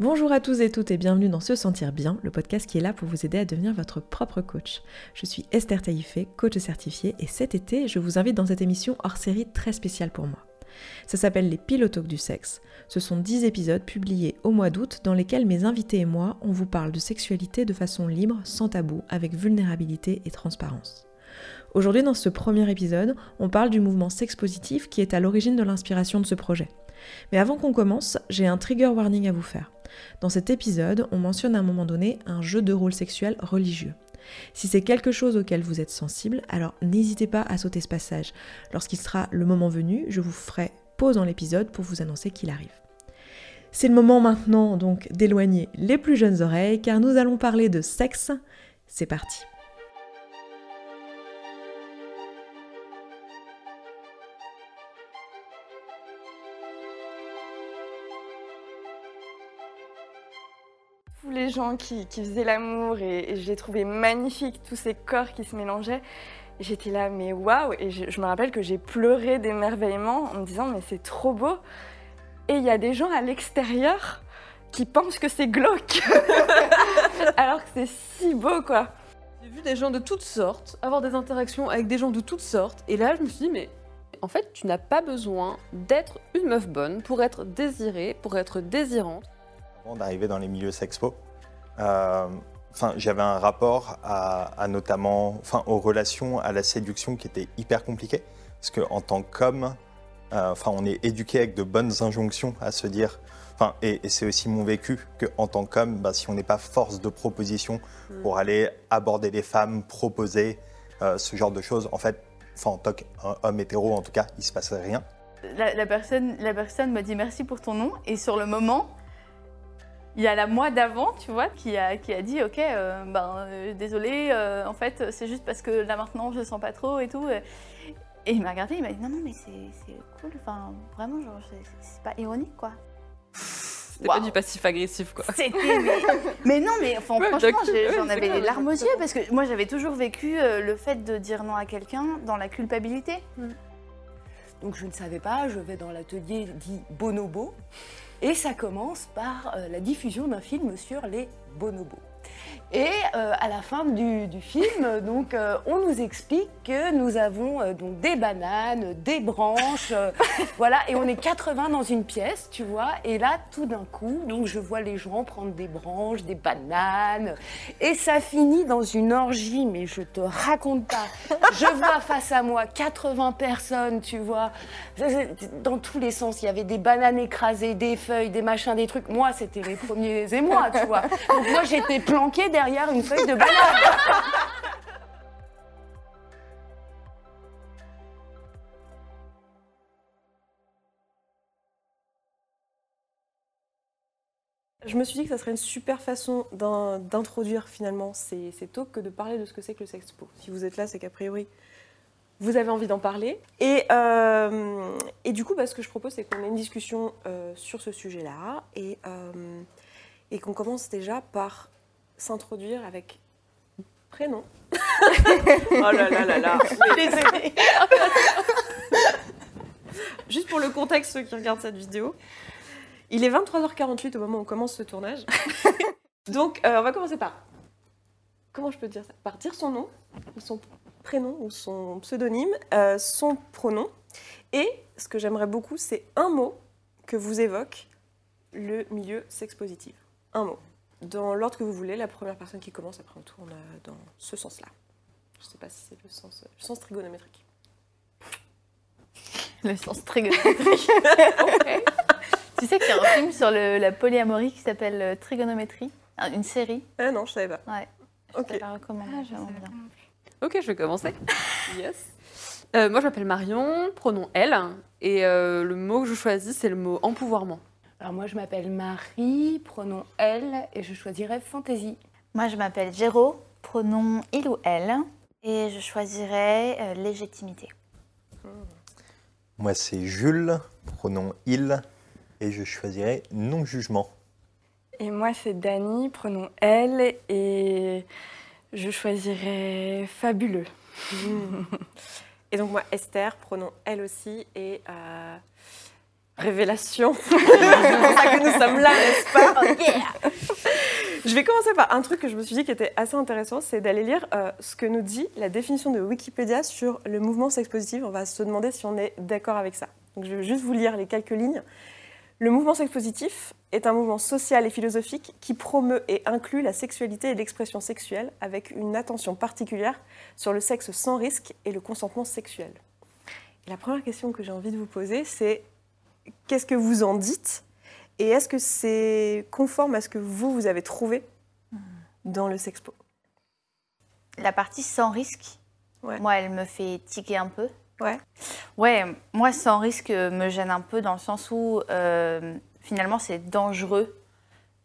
Bonjour à tous et toutes et bienvenue dans Se Sentir Bien, le podcast qui est là pour vous aider à devenir votre propre coach. Je suis Esther Taïfé, coach certifiée, et cet été, je vous invite dans cette émission hors série très spéciale pour moi. Ça s'appelle les Pilotoques du sexe. Ce sont 10 épisodes publiés au mois d'août dans lesquels mes invités et moi, on vous parle de sexualité de façon libre, sans tabou, avec vulnérabilité et transparence. Aujourd'hui, dans ce premier épisode, on parle du mouvement sexe positif qui est à l'origine de l'inspiration de ce projet. Mais avant qu'on commence, j'ai un trigger warning à vous faire. Dans cet épisode, on mentionne à un moment donné un jeu de rôle sexuel religieux. Si c'est quelque chose auquel vous êtes sensible, alors n'hésitez pas à sauter ce passage. Lorsqu'il sera le moment venu, je vous ferai pause dans l'épisode pour vous annoncer qu'il arrive. C'est le moment maintenant donc d'éloigner les plus jeunes oreilles car nous allons parler de sexe. C'est parti. Les gens qui, faisaient l'amour et, je les trouvais magnifiques, tous ces corps qui se mélangeaient. J'étais là, mais waouh Et je, me rappelle que j'ai pleuré d'émerveillement en me disant, mais c'est trop beau. Et il y a des gens à l'extérieur qui pensent que c'est glauque, alors que c'est si beau, quoi. J'ai vu des gens de toutes sortes avoir des interactions avec des gens de toutes sortes, et là je me suis dit, mais en fait, tu n'as pas besoin d'être une meuf bonne pour être désirée, pour être désirante d'arriver dans les milieux sexpo. Euh, enfin, j'avais un rapport à, notamment, enfin, aux relations, à la séduction qui était hyper compliqué, parce qu'en tant qu'homme, euh, enfin, on est éduqué avec de bonnes injonctions à se dire, enfin, et, c'est aussi mon vécu qu'en tant qu'homme, bah, si on n'est pas force de proposition mm. pour aller aborder les femmes, proposer euh, ce genre de choses, en fait, enfin, en tant qu'homme hétéro, en tout cas, il se passait rien. La, la, personne, la personne m'a dit merci pour ton nom et sur le moment, il y a la mois d'avant, tu vois, qui a, qui a dit Ok, euh, ben euh, désolé, euh, en fait, c'est juste parce que là maintenant je sens pas trop et tout. Et il m'a regardé, il m'a dit Non, non, mais c'est cool, enfin, vraiment, genre, c'est pas ironique, quoi. C'était pas du passif agressif, quoi. C'était. Mais, non, mais enfin, franchement, j'en avais les larmes aux yeux parce que moi j'avais toujours vécu le fait de dire non à quelqu'un dans la culpabilité. Mm. Donc je ne savais pas, je vais dans l'atelier dit Bonobo. Et ça commence par euh, la diffusion d'un film sur les bonobos. Et euh, à la fin du, film, donc, euh, on nous explique que nous avons euh, donc des bananes, des branches, voilà, et on est 80 dans une pièce, tu vois. Et là, tout d'un coup, donc je vois les gens prendre des branches, des bananes, et ça finit dans une orgie, mais je te raconte pas. Je vois face à moi 80 personnes, tu vois, dans tous les sens. Il y avait des bananes écrasées, des feuilles, des machins, des trucs. Moi, c'était les premiers émois, tu vois. Donc moi, j'étais derrière une feuille de banane. Je me suis dit que ça serait une super façon d'introduire finalement ces, ces, talks que de parler de ce que c'est que le sexpo. Si vous êtes là, c'est qu'a priori, vous avez envie d'en parler. Et, euh, et, du coup, bah, ce que je propose, c'est qu'on ait une discussion euh, sur ce sujet-là et, euh, et qu'on commence déjà par s'introduire avec prénom. oh là là là là. Juste pour le contexte, ceux qui regardent cette vidéo, il est 23h48 au moment où on commence ce tournage. Donc, euh, on va commencer par. Comment je peux dire ça? Par dire son nom, son prénom ou son pseudonyme, euh, son pronom. Et ce que j'aimerais beaucoup, c'est un mot que vous évoque le milieu sex positif. Un mot dans l'ordre que vous voulez. La première personne qui commence, après on tourne euh, dans ce sens-là. Je ne sais pas si c'est le sens, le sens trigonométrique. Le sens trigonométrique. Tu sais qu'il y a un film sur la polyamorie qui s'appelle euh, Trigonométrie, une série. Ah non, je savais pas. Ouais. Ok. Je la recommande, ah, bien. Ok, je vais commencer. yes. Euh, moi, je m'appelle Marion, pronom elle, et le mot que je choisis, c'est le mot empouvoirment. Alors moi je m'appelle Marie, pronom elle, et je choisirais fantaisie. Moi je m'appelle Géraud, pronom il ou elle, et je choisirais euh, légitimité. Moi c'est Jules, pronom il, et je choisirais non-jugement. Et moi c'est Dani, pronom elle, et je choisirais fabuleux. et donc moi Esther, pronom elle aussi, et... Euh, Révélation. C'est pour ça que nous sommes là, n'est-ce pas? Je vais commencer par un truc que je me suis dit qui était assez intéressant, c'est d'aller lire euh, ce que nous dit la définition de Wikipédia sur le mouvement sexe positif. On va se demander si on est d'accord avec ça. Donc je vais juste vous lire les quelques lignes. Le mouvement sexe positif est un mouvement social et philosophique qui promeut et inclut la sexualité et l'expression sexuelle avec une attention particulière sur le sexe sans risque et le consentement sexuel. Et la première question que j'ai envie de vous poser, c'est qu'est-ce que vous en dites et est-ce que c'est conforme à ce que vous, vous avez trouvé dans le sexpo? La partie sans risque, Ouais. moi, elle me fait tiquer un peu. Ouais. Ouais, moi, sans risque me gêne un peu dans le sens où euh, finalement, c'est dangereux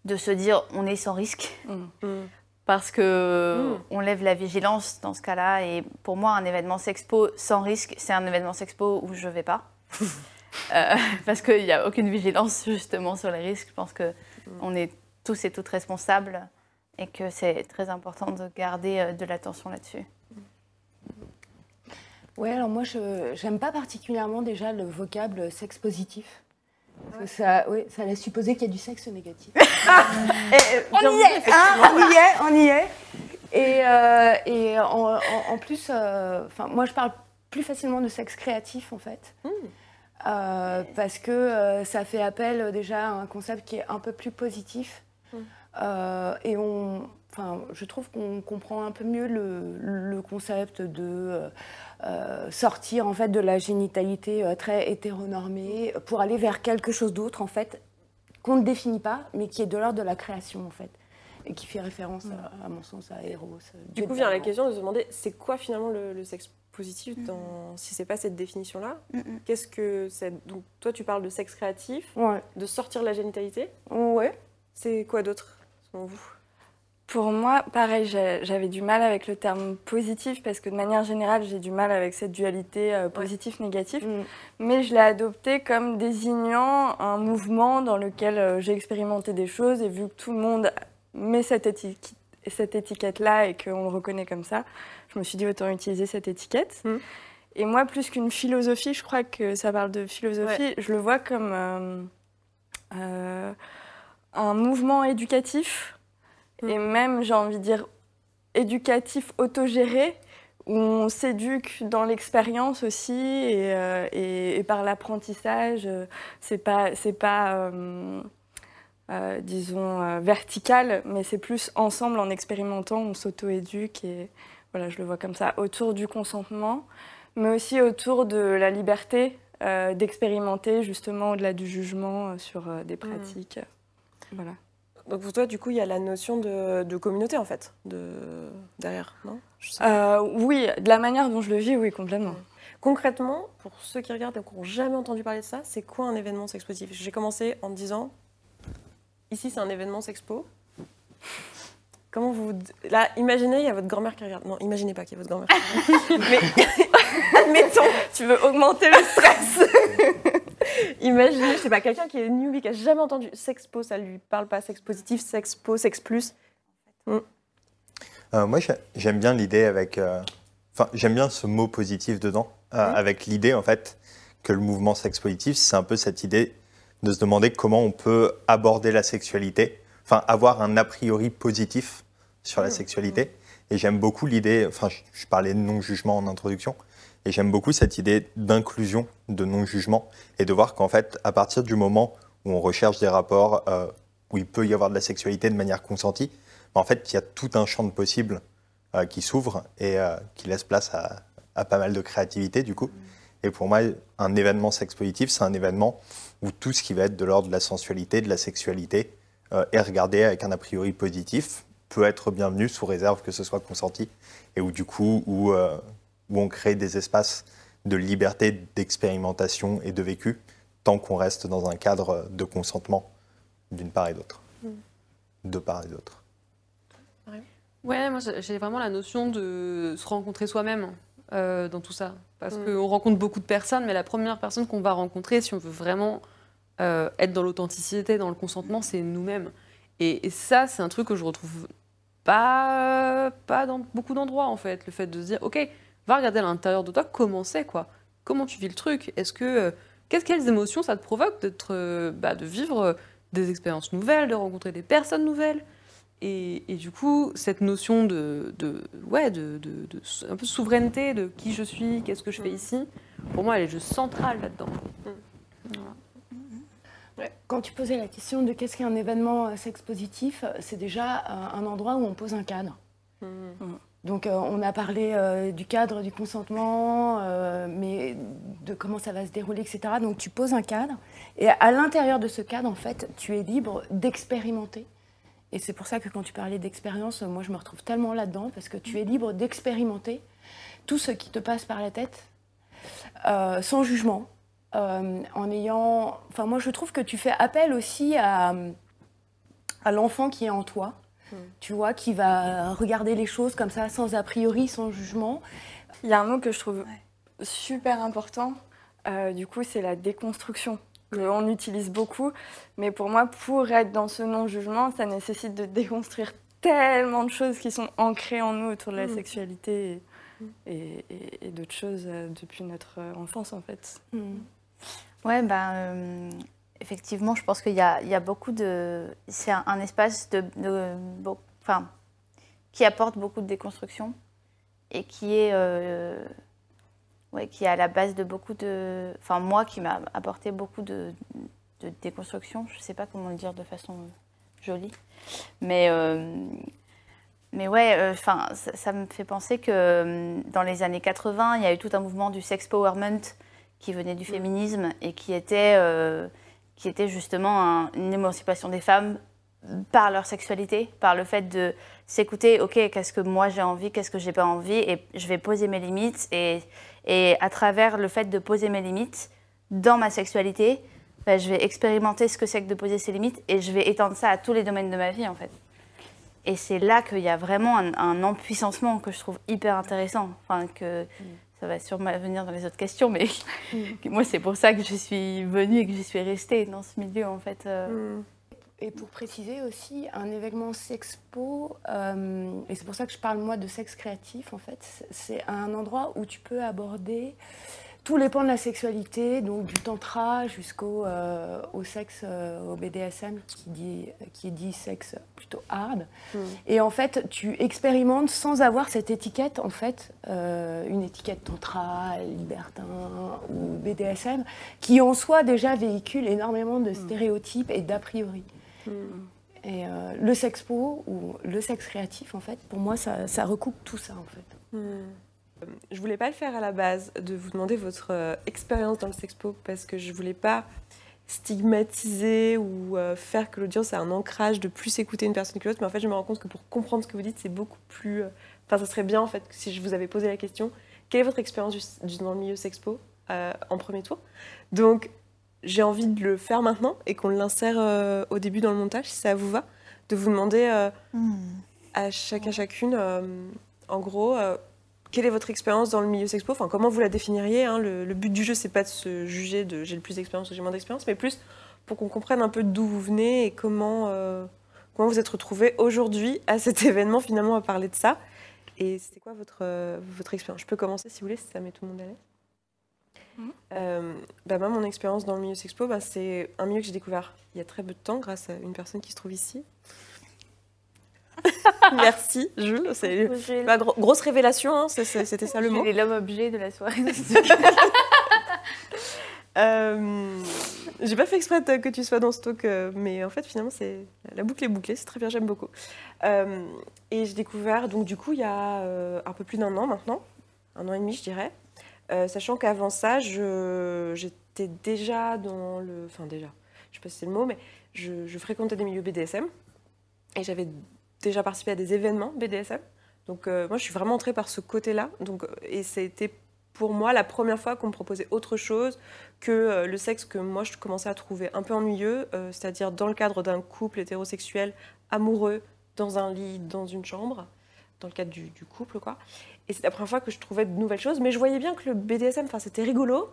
de se dire on est sans risque parce que on lève la vigilance dans ce cas-là. Et pour moi, un événement sexpo sans risque, c'est un événement sexpo où je vais pas. Euh, parce qu'il n'y a aucune vigilance justement sur les risques. Je pense que on est tous et toutes responsables et que c'est très important de garder euh, de l'attention là-dessus. Ouais, alors moi, je j'aime pas particulièrement déjà le vocable sexe positif. Parce que ça, ouais, ça laisse supposer qu'il y a du sexe négatif. on on y est, hein, on y est, on y est. Et, euh, et en, en- en plus, euh, enfin, moi, je parle plus facilement de sexe créatif, en fait. Euh, parce que euh, ça fait appel euh, déjà à un concept qui est un peu plus positif. Euh, et on, enfin, je trouve qu'on comprend un peu mieux le, le concept de sortir en fait de la génitalité très hétéronormée pour aller vers quelque chose d'autre en fait qu'on ne définit pas, mais qui est de l'ordre de la création en fait, et qui fait référence à, à mon sens à Eros. euh, Du coup, vient la question de se demander c'est quoi finalement le, le sexe positif dans, si c'est pas cette définition-là Mhm. Qu'est-ce que c'est? Donc, toi, tu parles de sexe créatif, Ouais, de sortir de la génitalité? ouais. C'est quoi d'autre, selon vous? Pour moi, pareil, j'avais du mal avec le terme positif parce que de manière générale, j'ai du mal avec cette dualité euh, positif-négatif. Mm. Mais je l'ai adopté comme désignant un mouvement dans lequel euh, j'ai expérimenté des choses et vu que tout le monde met cette, éti- cette étiquette-là et qu'on le reconnaît comme ça, je me suis dit autant utiliser cette étiquette. Mm. Et moi, plus qu'une philosophie, je crois que ça parle de philosophie, je le vois comme euh, euh, un mouvement éducatif Mm. et même, j'ai envie de dire, éducatif autogéré où on s'éduque dans l'expérience aussi et, euh, et- et par l'apprentissage. C'est pas, c'est pas euh, disons, euh, vertical, mais c'est plus ensemble en expérimentant, on s'auto-éduque et voilà, je le vois comme ça, autour du consentement, mais aussi autour de la liberté euh, d'expérimenter justement au-delà du jugement euh, sur des pratiques. Voilà. Donc pour toi, du coup, il y a la notion de, de communauté en fait, de derrière, non? Euh, oui, de la manière dont je le vis, oui, complètement. Concrètement, pour ceux qui regardent et qui n'ont jamais entendu parler de ça, c'est quoi un événement sexpositif? J'ai commencé en disant, ici c'est un événement sexpo. Comment vous... Là, imaginez, il y a votre grand-mère qui regarde. Non, imaginez pas qu'il y a votre grand-mère qui regarde. Mais admettons, tu veux augmenter le stress. imaginez, je sais pas, quelqu'un qui est newbie, qui a jamais entendu sexpo, ça lui parle pas, sex positif, sexpo, sex plus. Euh, moi, j'ai- j'aime bien l'idée avec. euh, Enfin, j'aime bien ce mot positif dedans, euh, Mhm. avec l'idée, en fait, que le mouvement sexe positif, c'est un peu cette idée de se demander comment on peut aborder la sexualité, enfin, avoir un a priori positif sur la Mhm. sexualité. Et j'aime beaucoup l'idée, enfin, je, parlais de non-jugement en introduction, et j'aime beaucoup cette idée d'inclusion, de non-jugement, et de voir qu'en fait, à partir du moment où on recherche des rapports euh, où il peut y avoir de la sexualité de manière consentie, ben, en fait, il y a tout un champ de possibles euh, qui s'ouvre et euh, qui laisse place à, à pas mal de créativité, du coup. Et pour moi, un événement sex positif, c'est un événement où tout ce qui va être de l'ordre de la sensualité, de la sexualité, euh, est regardé avec un a priori positif, peut être bienvenu sous réserve que ce soit consenti, et où du coup, où, euh, où on crée des espaces de liberté, d'expérimentation et de vécu, tant qu'on reste dans un cadre de consentement d'une part et d'autre. De part et d'autre. Ouais, moi j'ai vraiment la notion de se rencontrer soi-même euh, dans tout ça. Parce Mm. qu'on rencontre beaucoup de personnes, mais la première personne qu'on va rencontrer, si on veut vraiment euh, être dans l'authenticité, dans le consentement, c'est nous-mêmes. Et, et ça, c'est un truc que je retrouve pas, pas dans beaucoup d'endroits en fait. Le fait de se dire, ok, va regarder à l'intérieur de toi comment c'est quoi. Comment tu vis le truc? Est-ce que euh, qu'est-ce quelles émotions ça te provoque d'être, bah, de vivre des expériences nouvelles, de rencontrer des personnes nouvelles? Et, et du coup, cette notion de, de ouais, de, de- de sou- un peu souveraineté de qui je suis, qu'est-ce que je fais ici, pour moi, elle est juste centrale là-dedans. Quand tu posais la question de qu'est-ce qu'un événement euh, sexe positif, euh, c'est déjà euh, un endroit où on pose un cadre. Donc euh, on a parlé du cadre du consentement, mais de comment ça va se dérouler, etc. Donc tu poses un cadre, et à l'intérieur de ce cadre, en fait, tu es libre d'expérimenter. Et c'est pour ça que quand tu parlais d'expérience, euh, moi je me retrouve tellement là-dedans, parce que tu es libre d'expérimenter tout ce qui te passe par la tête, euh, sans jugement, euh, en ayant... Enfin moi je trouve que tu fais appel aussi à, à l'enfant qui est en toi, tu vois, qui va regarder les choses comme ça, sans a priori, sans jugement. Il y a un mot que je trouve super important, euh, du coup, c'est la déconstruction, qu'on utilise beaucoup. Mais pour moi, pour être dans ce non-jugement, ça nécessite de déconstruire tellement de choses qui sont ancrées en nous autour de la Mm. sexualité et, et- d'autres choses euh, depuis notre euh, enfance, en fait. Ouais, ben, euh, effectivement, je pense qu'il y a, il y a beaucoup de. C'est un, un espace de, enfin, qui apporte beaucoup de déconstruction et qui est, euh, ouais, qui est à la base de beaucoup de. Enfin, moi, qui m'a apporté beaucoup de, de déconstruction. Je ne sais pas comment le dire de façon jolie, mais. euh, mais ouais, euh, ça, ça me fait penser que euh, dans les années 80, il y a eu tout un mouvement du sex powerment qui venait du féminisme et qui était, euh, qui était justement un- une émancipation des femmes par leur sexualité, par le fait de s'écouter, ok, qu'est-ce que moi j'ai envie, qu'est-ce que j'ai pas envie, et je vais poser mes limites, et, et à travers le fait de poser mes limites dans ma sexualité, ben, je vais expérimenter ce que c'est que de poser ses limites, et je vais étendre ça à tous les domaines de ma vie en fait. Et c'est là qu'il y a vraiment un, un empuissancement que je trouve hyper intéressant. Enfin, que ça va sûrement venir dans les autres questions, mais que moi, c'est pour ça que je suis venue et que j'y suis restée dans ce milieu, en fait. euh. Et pour préciser aussi, un événement sexpo, euh, et c'est pour ça que je parle moi de sexe créatif en fait, c'est un endroit où tu peux aborder tous les pans de la sexualité, donc du tantra jusqu'au euh, au sexe, euh, au BDSM, qui dit, qui dit sexe plutôt hard. Et en fait, tu expérimentes sans avoir cette étiquette, en fait, euh, une étiquette tantra, libertin ou BDSM, qui en soi déjà véhicule énormément de stéréotypes et d'a priori. Et euh, le sexpo ou le sexe créatif, en fait, pour moi, ça, recoupe tout ça, en fait. Je voulais pas le faire à la base, de vous demander votre euh, expérience dans le sexpo, parce que je voulais pas stigmatiser ou faire que l'audience ait un ancrage de plus écouter une personne que l'autre. Mais en fait, je me rends compte que pour comprendre ce que vous dites, c'est beaucoup plus. Enfin, ça serait bien en fait si je vous avais posé la question, quelle est votre expérience dans le milieu sexpo en premier tour? Donc, j'ai envie de le faire maintenant et qu'on l'insère euh, au début dans le montage, si ça vous va, de vous demander euh, à chacun chacune, euh, en gros, quelle est votre expérience dans le milieu sexpo Enfin, comment vous la définiriez hein? Le, le but du jeu, c'est pas de se juger de j'ai le plus d'expérience ou j'ai moins d'expérience, mais plus pour qu'on comprenne un peu d'où vous venez et comment, comment vous êtes retrouvés aujourd'hui à cet événement, finalement, à parler de ça. Et c'était quoi votre, votre expérience? Je peux commencer si vous voulez, si ça met tout le monde à l'aise. Euh, bah, moi, mon expérience dans le milieu sexpo, bah, c'est un milieu que j'ai découvert il y a très peu de temps grâce à une personne qui se trouve ici. Merci, Jules. C'est ma gro- grosse révélation, hein, c'était ça le mot. L'homme objet de la soirée. Euh, j'ai pas fait exprès que tu sois dans ce talk, euh, mais en fait, finalement, c'est la boucle est bouclée, c'est très bien, j'aime beaucoup. Euh, et j'ai découvert, donc du coup, il y a un peu plus d'un an maintenant, un an et demi, je dirais, Euh, sachant qu'avant ça, j'étais déjà dans le. Enfin, déjà, je sais pas si c'est le mot, mais je, fréquentais des milieux BDSM et j'avais déjà participé à des événements BDSM. Donc, euh, moi, je suis vraiment entrée par ce côté-là. Euh, et c'était pour moi la première fois qu'on me proposait autre chose que le sexe que moi je commençais à trouver un peu ennuyeux, c'est-à-dire dans le cadre d'un couple hétérosexuel amoureux, dans un lit, dans une chambre, dans le cadre du, du couple, quoi. Et c'est la première fois que je trouvais de nouvelles choses, mais je voyais bien que le BDSM, c'était rigolo,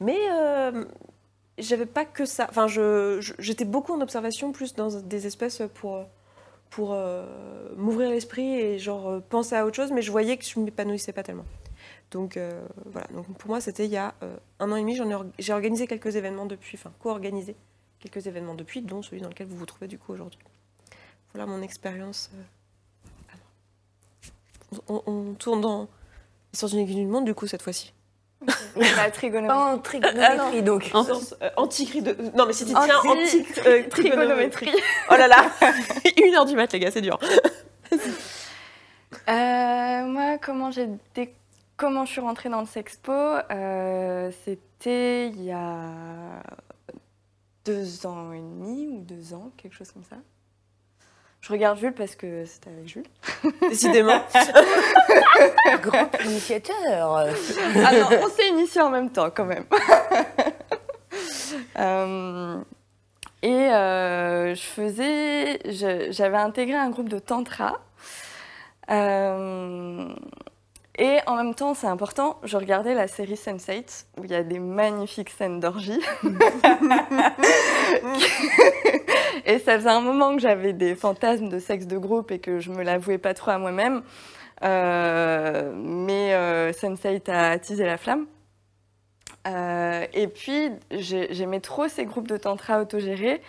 mais euh, j'avais pas que ça. Enfin, j'étais beaucoup en observation, plus dans des espèces pour pour euh, m'ouvrir l'esprit et genre euh, penser à autre chose, mais je voyais que je m'épanouissais pas tellement. Donc euh, voilà, donc pour moi c'était il y a un an et demi, j'ai organisé quelques événements depuis, enfin co-organisé quelques événements depuis, dont celui dans lequel vous vous trouvez du coup aujourd'hui. Voilà mon expérience. On, on tourne dans sur une aiguille du monde du coup cette fois-ci. La trigonométrie. En trigonométrie donc. En- Sens, euh, anti de... Non mais si tu Anti- tiens anti euh, trigonométrie. trigonométrie. Oh là là Une heure du mat les gars, c'est dur. Euh, moi, comment j'ai dé- comment je suis rentrée dans le Sexpo euh, C'était il y a deux ans et demi ou deux ans, quelque chose comme ça. Je regarde Jules parce que c'était avec Jules. Décidément. Grand initiateur. Ah non, on s'est initiés en même temps quand même. Euh, et euh, je faisais, j'avais intégré un groupe de tantra. Euh, et en même temps, c'est important, je regardais la série Sense8 où il y a des magnifiques scènes d'orgie. et ça faisait un moment que j'avais des fantasmes de sexe de groupe et que je me l'avouais pas trop à moi-même. Euh, mais euh, Sense8 a attisé la flamme. Euh, et puis, j'ai- j'aimais trop ces groupes de tantra autogérés.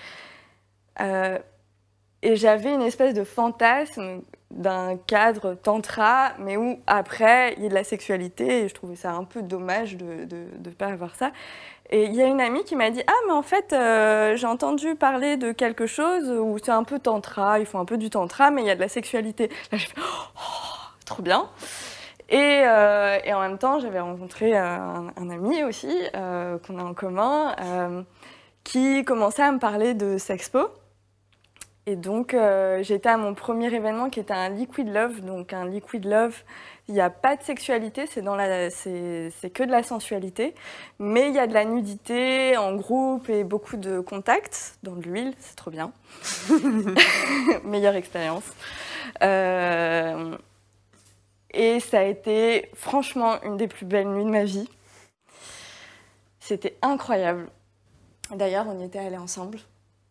Et j'avais une espèce de fantasme d'un cadre tantra, mais où après, il y a de la sexualité. Et je trouvais ça un peu dommage de ne pas avoir ça. Et il y a une amie qui m'a dit Ah, mais en fait, euh, j'ai entendu parler de quelque chose où c'est un peu tantra, ils font un peu du tantra, mais il y a de la sexualité. Là, j'ai fait Oh, trop bien. Et, euh, et en même temps, j'avais rencontré un, ami aussi, euh, qu'on a en commun, qui commençait à me parler de Sexpo. Et donc, euh, j'étais à mon premier événement qui était un Liquid Love. Donc, un Liquid Love, il n'y a pas de sexualité, c'est que de la sensualité. Mais il y a de la nudité en groupe et beaucoup de contacts dans de l'huile, c'est trop bien. Meilleure expérience. Euh, et ça a été franchement une des plus belles nuits de ma vie. C'était incroyable. D'ailleurs, on y était allés ensemble.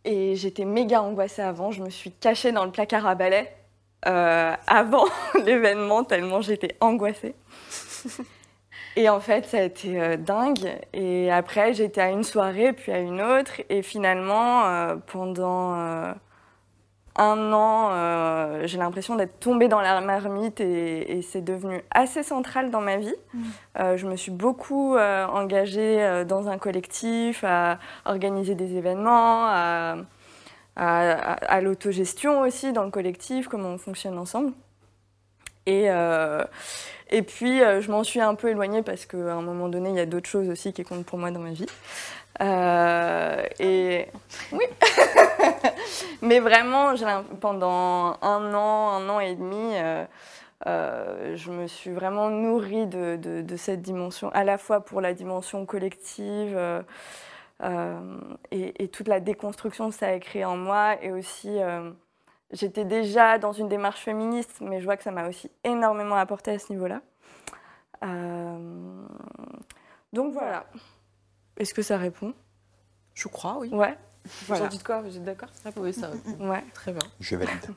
Et j'étais méga angoissée avant. Je me suis cachée dans le placard à balai euh, avant l'événement, tellement j'étais angoissée. Et en fait, ça a été euh, dingue. Et après, j'étais à une soirée, puis à une autre. Et finalement, euh, pendant un an, euh, j'ai l'impression d'être tombée dans la marmite et, et c'est devenu assez central dans ma vie. Euh, je me suis beaucoup euh, engagée dans un collectif, à organiser des événements, à, à- à- à l'autogestion aussi dans le collectif, comment on fonctionne ensemble. Et, et puis, je m'en suis un peu éloignée parce qu'à un moment donné, il y a d'autres choses aussi qui comptent pour moi dans ma vie. Euh, et oui, mais vraiment, pendant un an, un an et demi, euh, euh, je me suis vraiment nourrie de, de- de cette dimension, à la fois pour la dimension collective et, et toute la déconstruction que ça a créé en moi, et aussi, j'étais déjà dans une démarche féministe, mais je vois que ça m'a aussi énormément apporté à ce niveau-là. Donc voilà. Est-ce que ça répond? Je crois, oui. Ouais. Vous Voilà. en dites quoi? Vous êtes d'accord? Oui, ça. Ouais. Très bien. Je valide.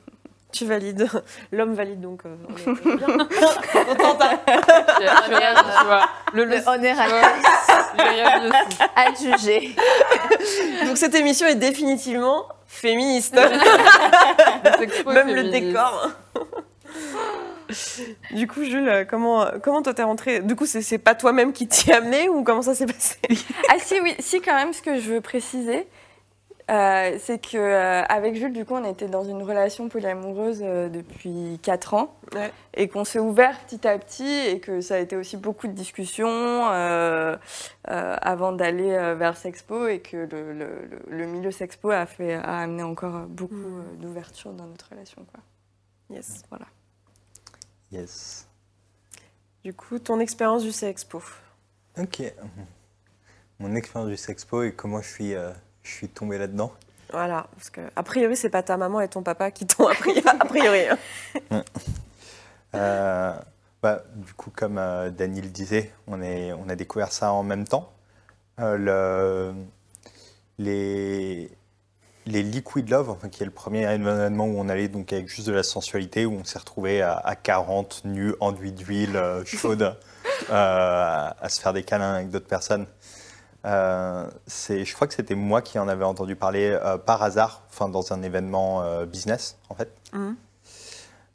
Tu valides. L'homme valide donc. euh, on est bien. Hein. Tu vois. Le, le, Le honneur à juger. donc cette émission est définitivement féministe. Même le décor. Du coup, Jules, euh, comment, comment toi t'es rentrée? Du coup, c'est pas toi-même qui t'y amené ou comment ça s'est passé? Ah si, oui, si quand même, ce que je veux préciser, euh, c'est que euh, avec Jules, du coup, on était dans une relation polyamoureuse euh, depuis 4 ans Ouais. et qu'on s'est ouvert petit à petit et que ça a été aussi beaucoup de discussions euh, euh, avant d'aller euh, vers Sexpo et que le, le- le- le milieu Sexpo a, fait, a amené encore beaucoup euh, d'ouverture dans notre relation. Quoi. Yes. Voilà. Yes. Du coup, ton expérience du Sexpo. Ok. Mon expérience du Sexpo et comment je suis, euh, je suis tombé là-dedans. Voilà, parce que a priori, c'est pas ta maman et ton papa qui t'ont appris. A priori. hein. Euh, bah, du coup, comme euh, Dany le disait, on, est, on a découvert ça en même temps. Euh, le- les, les Liquid Love, enfin, qui est le premier événement où on allait donc avec juste de la sensualité, où on s'est retrouvé à, à 40 nus, enduits d'huile euh, chaude. euh, à se faire des câlins avec d'autres personnes. Euh, je crois que c'était moi qui en avais entendu parler euh, par hasard, enfin dans un événement euh, business en fait.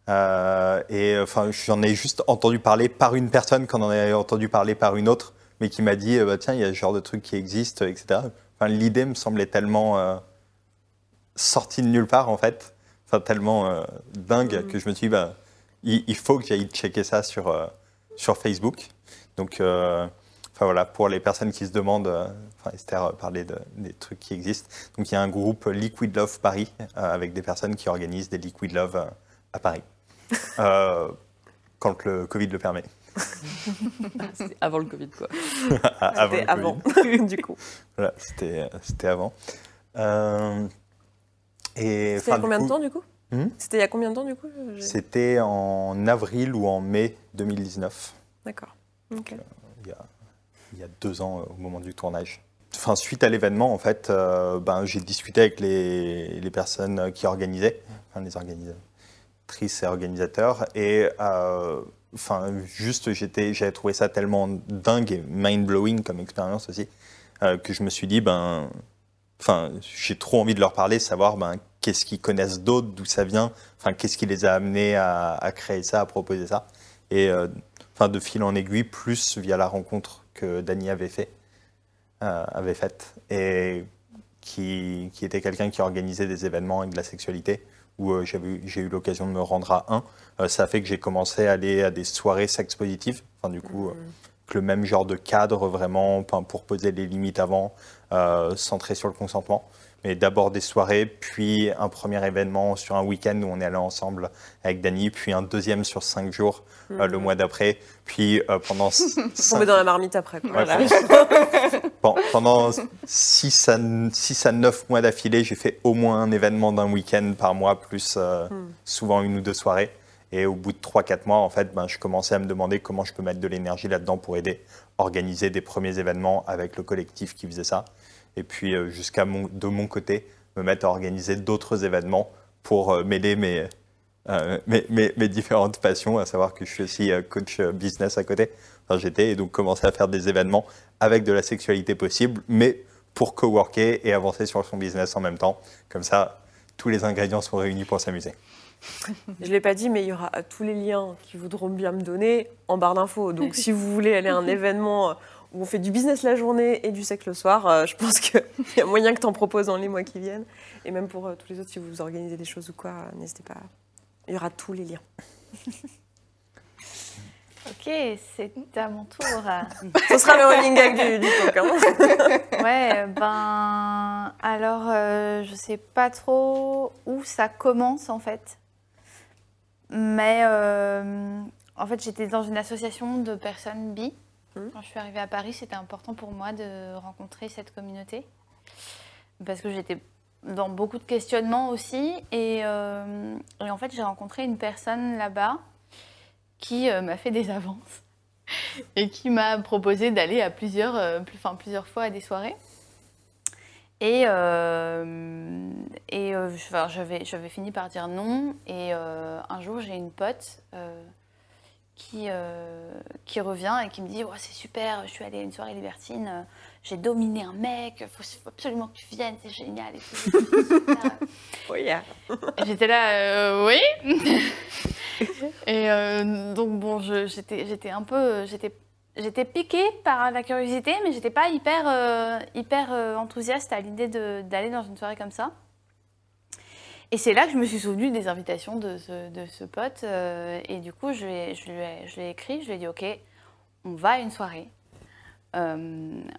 Euh, et enfin, j'en ai juste entendu parler par une personne qu'on en avait entendu parler par une autre, mais qui m'a dit, bah, tiens, il y a ce genre de truc qui existe, etc. Enfin, l'idée me semblait tellement sortie de nulle part en fait, enfin tellement euh, dingue Mhm. que je me suis dit, bah, il, il faut que j'aille checker ça sur, euh, sur Facebook. Donc, euh, enfin voilà, pour les personnes qui se demandent, enfin Esther parlait de, des trucs qui existent. Donc il y a un groupe Liquid Love Paris avec des personnes qui organisent des Liquid Love à Paris. Quand le Covid le permet. C'était avant le Covid, quoi. avant. C'était avant, du coup. Voilà, c'était c'était avant. Euh, et, C'était il y a combien de temps, du coup Hmm C'était il y a combien de temps, du coup C'était en avril ou en mai 2019. D'accord. Ok. il y a, il y a deux ans euh, au moment du tournage. Enfin, suite à l'événement, en fait, euh, ben, j'ai discuté avec les, les personnes qui organisaient, enfin, les organisatrices et organisateurs, et euh, enfin, juste, j'étais, j'avais trouvé ça tellement dingue et mind-blowing comme expérience aussi, euh, que je me suis dit, ben, enfin, j'ai trop envie de leur parler, savoir ben, qu'est-ce qu'ils connaissent d'autres, d'où ça vient, enfin, qu'est-ce qui les a amenés à, à créer ça, à proposer ça. Et euh, enfin, de fil en aiguille, plus via la rencontre que Dany avait fait, euh, avait faite, et qui, qui était quelqu'un qui organisait des événements avec de la sexualité, où euh, j'ai eu l'occasion de me rendre à un. Ça a fait que j'ai commencé à aller à des soirées sex positives, enfin, du coup, que le même genre de cadre vraiment, pour poser les limites avant, euh, centré sur le consentement. Mais d'abord des soirées, puis un premier événement sur un week-end où on est allé ensemble avec Dany, puis un deuxième sur cinq jours euh, le mois d'après, puis euh, pendant Tomber dans la marmite après. quoi. Ouais, Voilà. Pen- pendant 6 à, 6 à 9 mois d'affilée, j'ai fait au moins un événement d'un week-end par mois, plus euh, souvent une ou deux soirées. Et au bout de 3-4 mois, en fait, ben, je commençais à me demander comment je peux mettre de l'énergie là-dedans pour aider, organiser des premiers événements avec le collectif qui faisait ça. Et puis, euh, jusqu'à de mon côté, me mettre à organiser d'autres événements pour euh, mêler mes, euh, mes, mes- mes différentes passions, à savoir que je suis aussi coach business à côté. Enfin, j'étais et donc commencer à faire des événements avec de la sexualité possible, mais pour coworker et avancer sur son business en même temps. Comme ça, tous les ingrédients sont réunis pour s'amuser. Je ne l'ai pas dit, mais il y aura tous les liens qui voudront bien me donner en barre d'infos. Donc, si vous voulez aller à un événement euh, où on fait du business la journée et du sexe le soir, euh, je pense qu'il y a moyen que tu en proposes dans les mois qui viennent. Et même pour euh, tous les autres, si vous organisez des choses ou quoi, n'hésitez pas. Il y aura tous les liens. Ok, c'est à mon tour. Ce sera le running gag du, du talk, hein. Ouais, ben alors euh, je sais pas trop où ça commence en fait. Mais euh, en fait, j'étais dans une association de personnes bi. Mhm. Quand je suis arrivée à Paris, c'était important pour moi de rencontrer cette communauté. Parce que j'étais dans beaucoup de questionnements aussi. Et, euh, et en fait, j'ai rencontré une personne là-bas qui euh, m'a fait des avances et qui m'a proposé d'aller à plusieurs, euh, plus- enfin, plusieurs fois à des soirées. Et, euh, et euh, j'avais, j'avais fini par dire non. Et euh, un jour, j'ai une pote euh, qui, euh, qui revient et qui me dit C'est super, je suis allée à une soirée libertine, j'ai dominé un mec, il faut, faut absolument que tu viennes, c'est génial. Oh J'étais là, oui. et donc bon, je- j'étais, j'étais un peu, j'étais, j'étais piquée par la curiosité, mais j'étais pas hyper, euh, hyper euh, enthousiaste à l'idée d'aller dans une soirée comme ça. Et c'est là que je me suis souvenue des invitations de ce, de ce pote. euh, et du coup, je je, lui ai, je ai écrit, je lui ai dit, ok, on va à une soirée.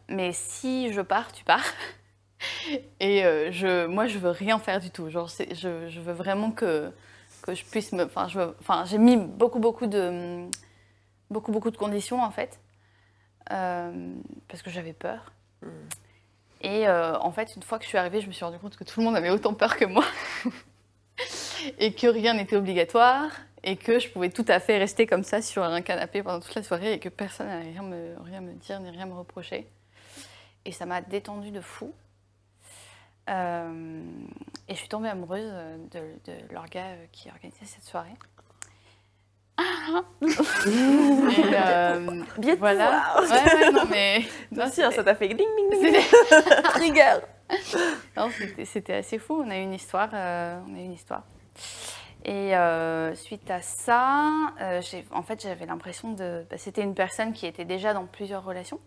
Mais si je pars, tu pars. Et je, moi, je veux rien faire du tout. Genre, je, je veux vraiment que, que je puisse me. Enfin, j'ai mis beaucoup, beaucoup de, beaucoup, beaucoup de conditions en fait, parce que j'avais peur. Et euh, en fait, une fois que je suis arrivée, je me suis rendu compte que tout le monde avait autant peur que moi, et que rien n'était obligatoire, et que je pouvais tout à fait rester comme ça sur un canapé pendant toute la soirée, et que personne n'allait rien me, rien me dire ni rien me reprocher. Et ça m'a détendue de fou. Euh, et je suis tombée amoureuse de, de euh, qui organisait cette soirée. Ah voilà. Et, euh, Billet de voilà. Ouais, ouais, non, mais. non, hein, ça t'a fait ding ding ding. Trigger. Non, c'était- assez fou. On a eu une histoire. euh, on a eu une histoire. Et euh, suite à ça, euh, en fait, j'avais l'impression de. bah, c'était une personne qui était déjà dans plusieurs relations.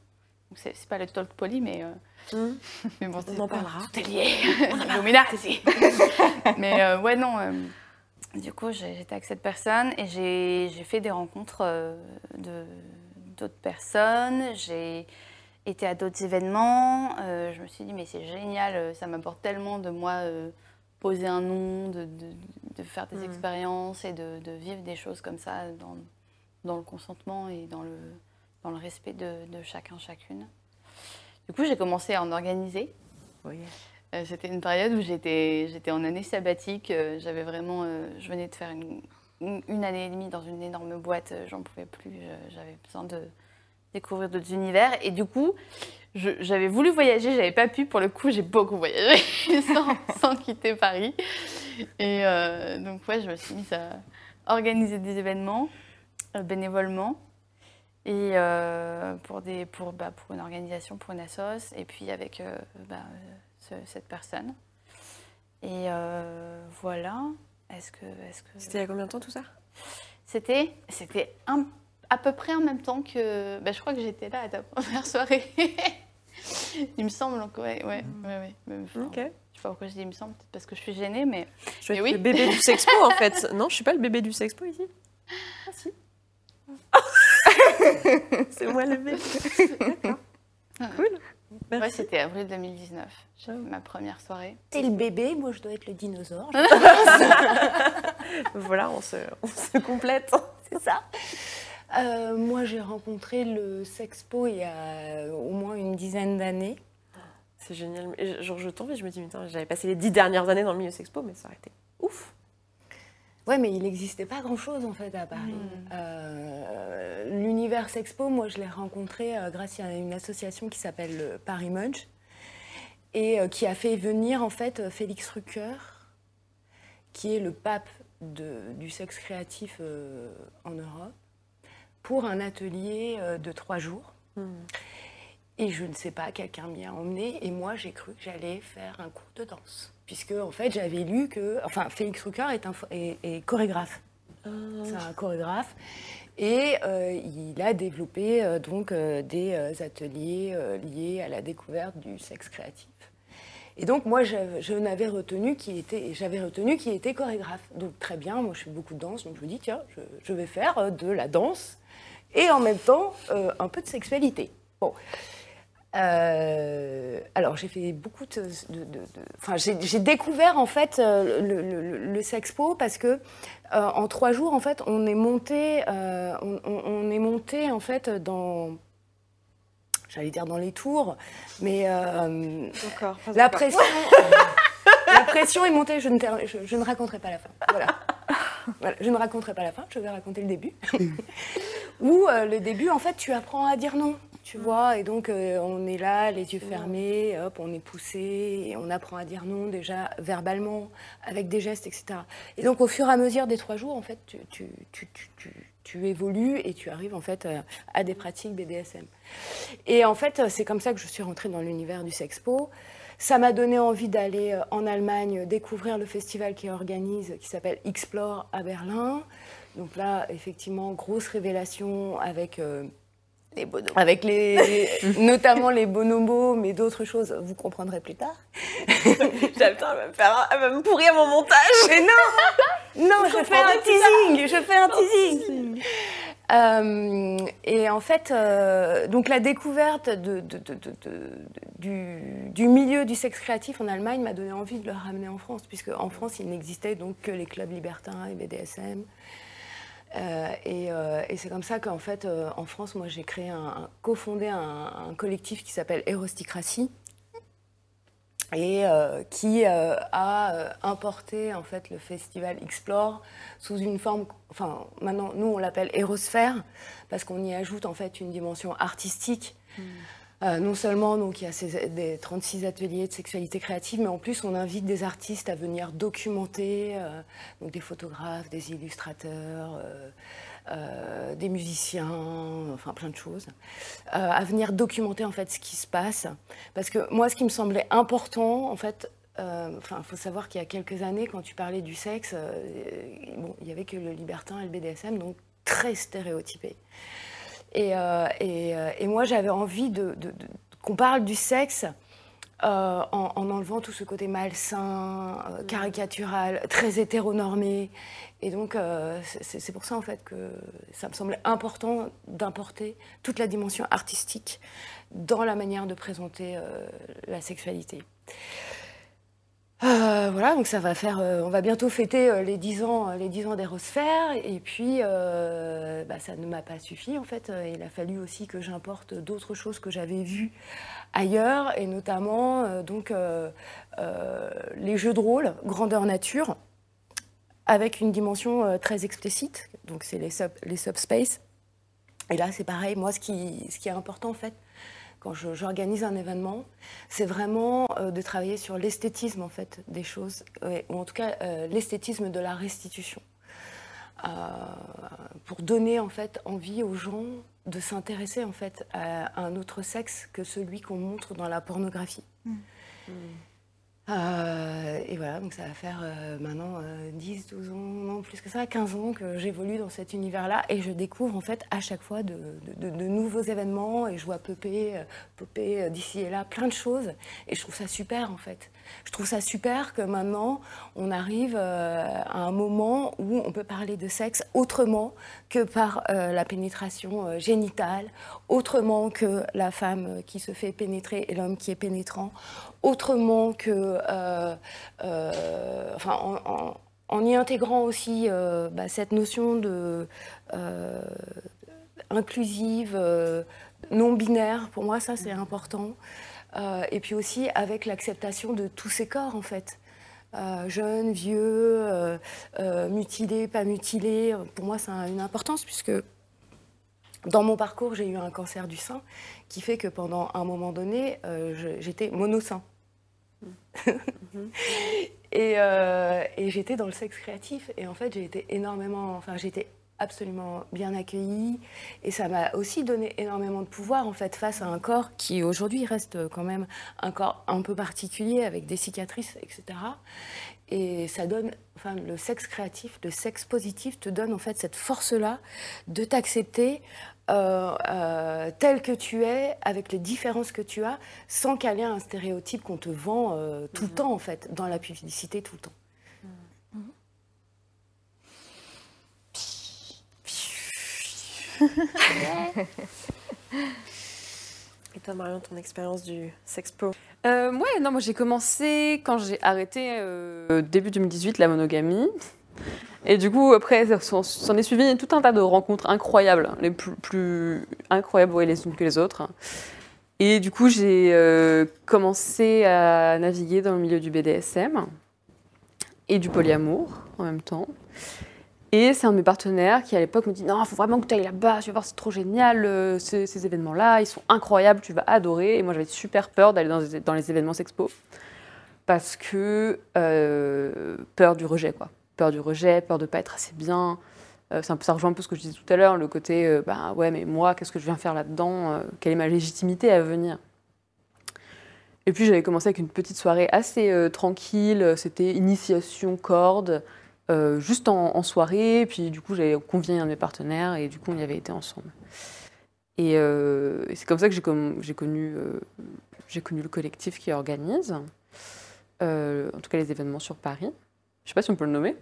C'est pas le talk poly, mais. Mhm. mais bon, On en pas- parlera. Tout est lié. Illuminati. mais euh, ouais, non. Du coup, j'étais avec cette personne et j'ai fait des rencontres euh, de d'autres personnes. J'ai été à d'autres événements. euh, je me suis dit, mais c'est génial, euh, ça m'apporte tellement de moi euh, poser un nom, de, de- de faire des Mhm. expériences et de, de vivre des choses comme ça dans, dans le consentement et dans le, dans le respect de, de chacun, chacune. Du coup, j'ai commencé à en organiser. Oui. Euh, C'était une période où j'étais en année sabbatique. euh, J'avais vraiment, euh, je venais de faire une, une- année et demie dans une énorme boîte. J'en pouvais plus. J'avais besoin de découvrir d'autres univers. Et du coup, j'avais voulu voyager. J'avais pas pu. Pour le coup, j'ai beaucoup voyagé sans, sans quitter Paris. Et donc ouais, je me suis mise à organiser des événements bénévolement. Et pour, des, pour, bah, pour une organisation, pour une assoce, et puis avec bah, ce- cette personne. Et euh, voilà. Est-ce que, est-ce que C'était il y a combien de temps tout ça? C'était, c'était un- à peu près en même temps que, bah, je crois que j'étais là à ta première soirée. il me semble, donc ouais, ouais, ouais, ouais. Mais, enfin, Ok. Je sais pas pourquoi je dis il me semble, peut-être parce que je suis gênée, mais Je vais oui. le bébé du sexpo en fait. Non, je suis pas le bébé du sexpo ici. Ah si. C'est moi le bébé. D'accord. Cool. Ouais, c'était avril 2019. J'ai fait ma première soirée. T'es le bébé, moi je dois être le dinosaure. Voilà, on se, on se complète. C'est ça. Euh, moi, j'ai rencontré le Sexpo il y a au moins une dizaine d'années. C'est génial. Genre, je tombe et je me dis, mais attends, j'avais passé les dix dernières années dans le milieu sexpo, mais ça aurait été ouf. Ouais, mais il n'existait pas grand-chose en fait à Paris. Mm. Euh, L'univers Sexpo, moi, je l'ai rencontré euh, grâce à une association qui s'appelle le Paris Munch et euh, qui a fait venir en fait euh, Félix Rucker, qui est le pape de- du sexe créatif euh, en Europe, pour un atelier euh, de trois jours. Et je ne sais pas, quelqu'un m'y a emmené et moi j'ai cru que j'allais faire un cours de danse. Puisque en fait j'avais lu que. Enfin, Félix Rucker est, un, est- est chorégraphe. C'est un chorégraphe. Et euh, il a développé euh, donc euh, des ateliers liés à la découverte du sexe créatif. Et donc moi j'avais- je n'avais retenu qu'il était, j'avais retenu qu'il était chorégraphe. Donc très bien, moi je fais beaucoup de danse, donc je me dis tiens, je, je vais faire de la danse et en même temps un peu de sexualité. Bon. Euh, alors j'ai fait beaucoup de, de- de- de- enfin j'ai découvert en fait euh, le, le- le sexpo parce que euh, en trois jours en fait on est monté, euh, on, est monté en fait dans, j'allais dire dans les tours, mais euh, la pression, la pression est montée. Je ne, ter- je, je ne raconterai pas la fin. Voilà. Voilà, Je ne raconterai pas la fin. Je vais raconter le début. Où euh, le début, en fait, tu apprends à dire non. Tu vois, et donc euh, on est là, les yeux fermés, hop, on est poussé, et on apprend à dire non déjà verbalement, avec des gestes, etc. Et donc au fur et à mesure des trois jours, en fait, tu, tu, tu, tu, tu- évolues et tu arrives en fait euh, à des pratiques BDSM. Et en fait, c'est comme ça que je suis rentrée dans l'univers du sexpo. Ça m'a donné envie d'aller euh, en Allemagne découvrir le festival qui organise, qui s'appelle Explore à Berlin. Donc là, effectivement, grosse révélation avec Les avec les, notamment les bonobos, mais d'autres choses, vous comprendrez plus tard. Putain, elle va me, faire un- elle va me pourrir mon montage. Mais non Non, je fais un teasing Je fais un teasing Euh, Et en fait, euh, donc la découverte de, de- de- de- de- du, du milieu du sexe créatif en Allemagne m'a donné envie de le ramener en France, puisque en France, il n'existait donc que les clubs libertins et BDSM. Euh, et euh, et c'est comme ça qu'en fait, euh, en France, moi, j'ai créé un, un- cofondé un, collectif qui s'appelle Erosticratie et qui a importé en fait le festival Explore sous une forme, enfin maintenant nous on l'appelle Érosphère parce qu'on y ajoute en fait une dimension artistique Euh, non seulement donc, il y a ces, des 36 ateliers de sexualité créative, mais en plus on invite des artistes à venir documenter, euh, donc des photographes, des illustrateurs, euh, des musiciens, enfin plein de choses, à venir documenter en fait ce qui se passe. Parce que moi, ce qui me semblait important, en fait, il faut savoir qu'il y a quelques années, quand tu parlais du sexe, bon, il y avait que le libertin et le BDSM, donc très stéréotypé. Et, euh, et, euh, et moi, j'avais envie de, de- de- qu'on parle du sexe euh, en, en enlevant tout ce côté malsain, euh, caricatural, très hétéronormé. Et donc, euh, c'est c'est pour ça, en fait, que ça me semblait important d'importer toute la dimension artistique dans la manière de présenter la sexualité. Euh, voilà, donc ça va faire. euh, on va bientôt fêter euh, les 10 ans, les 10 ans. Et puis, bah, ça ne m'a pas suffi, en fait. Il a fallu aussi que j'importe d'autres choses que j'avais vues ailleurs, et notamment donc, les jeux de rôle, grandeur nature, avec une dimension très explicite. Donc, c'est les, sub, les subspace. Et là, c'est pareil. Moi, ce qui est important, en fait, quand je- j'organise un événement, c'est vraiment euh, de travailler sur l'esthétisme en fait des choses, ouais, ou en tout cas euh, l'esthétisme de la restitution, Euh, pour donner en fait envie aux gens de s'intéresser en fait à un autre sexe que celui qu'on montre dans la pornographie. Euh, et voilà, donc ça va faire euh, maintenant euh, 10, 12 ans, non plus que ça, 15 ans que j'évolue dans cet univers-là et je découvre en fait à chaque fois de, nouveaux événements et je vois popper, euh, popper d'ici et là plein de choses et je trouve ça super en fait. Je trouve ça super que maintenant on arrive euh, à un moment où on peut parler de sexe autrement que par euh, la pénétration euh, génitale, autrement que la femme qui se fait pénétrer et l'homme qui est pénétrant, autrement que, en, y intégrant aussi bah, cette notion de inclusive, non binaire. Pour moi, ça c'est important. Euh, et puis aussi avec l'acceptation de tous ces corps en fait. Euh, jeunes, vieux, euh, mutilés, pas mutilés. Pour moi, ça a une importance puisque dans mon parcours, j'ai eu un cancer du sein qui fait que pendant un moment donné, j'étais monosein. et euh, et j'étais dans le sexe créatif. Et en fait, j'ai été énormément, enfin, j'étais absolument bien accueillie. Et ça m'a aussi donné énormément de pouvoir, en fait, face à un corps qui aujourd'hui reste quand même un corps un peu particulier avec des cicatrices, etc. Et ça donne, enfin, le sexe créatif, le sexe positif te donne en fait cette force-là de t'accepter euh, euh, tel que tu es, avec les différences que tu as, sans caler un stéréotype qu'on te vend euh, tout le temps en fait, dans la publicité tout le temps. Et toi, Marion, ton expérience du sexpo Euh, ouais, non, moi j'ai commencé quand j'ai arrêté euh, début 2018 la monogamie. Et du coup, après, s'en est suivi tout un tas de rencontres incroyables, les plus, plus incroyables ouais, les unes que les autres. Et du coup, j'ai euh, commencé à naviguer dans le milieu du BDSM et du polyamour en même temps. Et c'est un de mes partenaires qui, à l'époque, me dit Non, il faut vraiment que tu ailles là-bas, tu vas voir, c'est trop génial, euh, ces, événements-là, ils sont incroyables, tu vas adorer. Et moi, j'avais super peur d'aller dans, les- événements sexpo parce que euh, peur du rejet, quoi. Peur du rejet, peur de pas être assez bien. Euh, un peu- ça rejoint un peu ce que je disais tout à l'heure, le côté euh, bah ouais, mais moi, qu'est-ce que je viens faire là-dedans Quelle est ma légitimité à venir? Et puis j'avais commencé avec une petite soirée assez tranquille, c'était initiation corde, euh, juste en, en soirée. Puis du coup, j'avais convié un de mes partenaires et du coup, on y avait été ensemble. Et, euh, et c'est comme ça que j'ai connu, euh, j'ai connu le collectif qui organise, en tout cas les événements sur Paris. Je sais pas si on peut le nommer.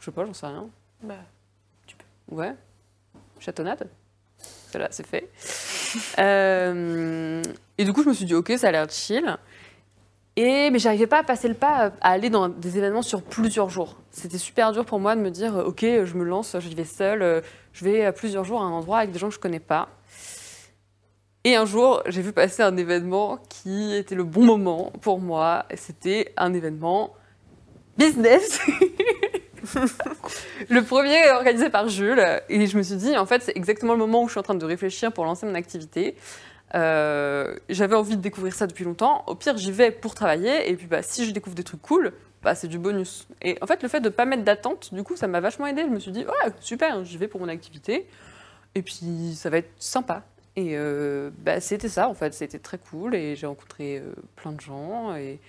Je sais pas, j'en sais rien. Bah, tu peux. Ouais. Chatonnade. Voilà, c'est fait. Et du coup, je me suis dit, ok, ça a l'air chill. Et, mais j'arrivais pas à passer le pas à aller dans des événements sur plusieurs jours. C'était super dur pour moi de me dire, ok, je me lance, je vais seule, euh, je vais plusieurs jours à un endroit avec des gens que je connais pas. Et un jour, j'ai vu passer un événement qui était le bon moment pour moi. C'était un événement business. le premier organisé par Jules. Et je me suis dit, en fait, c'est exactement le moment où je suis en train de réfléchir pour lancer mon activité. Euh, J'avais envie de découvrir ça depuis longtemps. Au pire, j'y vais pour travailler. Et puis, bah, si je découvre des trucs cool, bah, c'est du bonus. Et en fait, le fait de pas mettre d'attente, du coup, ça m'a vachement aidé. Je me suis dit, ouais, super, j'y vais pour mon activité. Et puis, ça va être sympa. Et euh, bah, c'était ça, en fait. C'était très cool. Et j'ai rencontré euh, plein de gens. Et,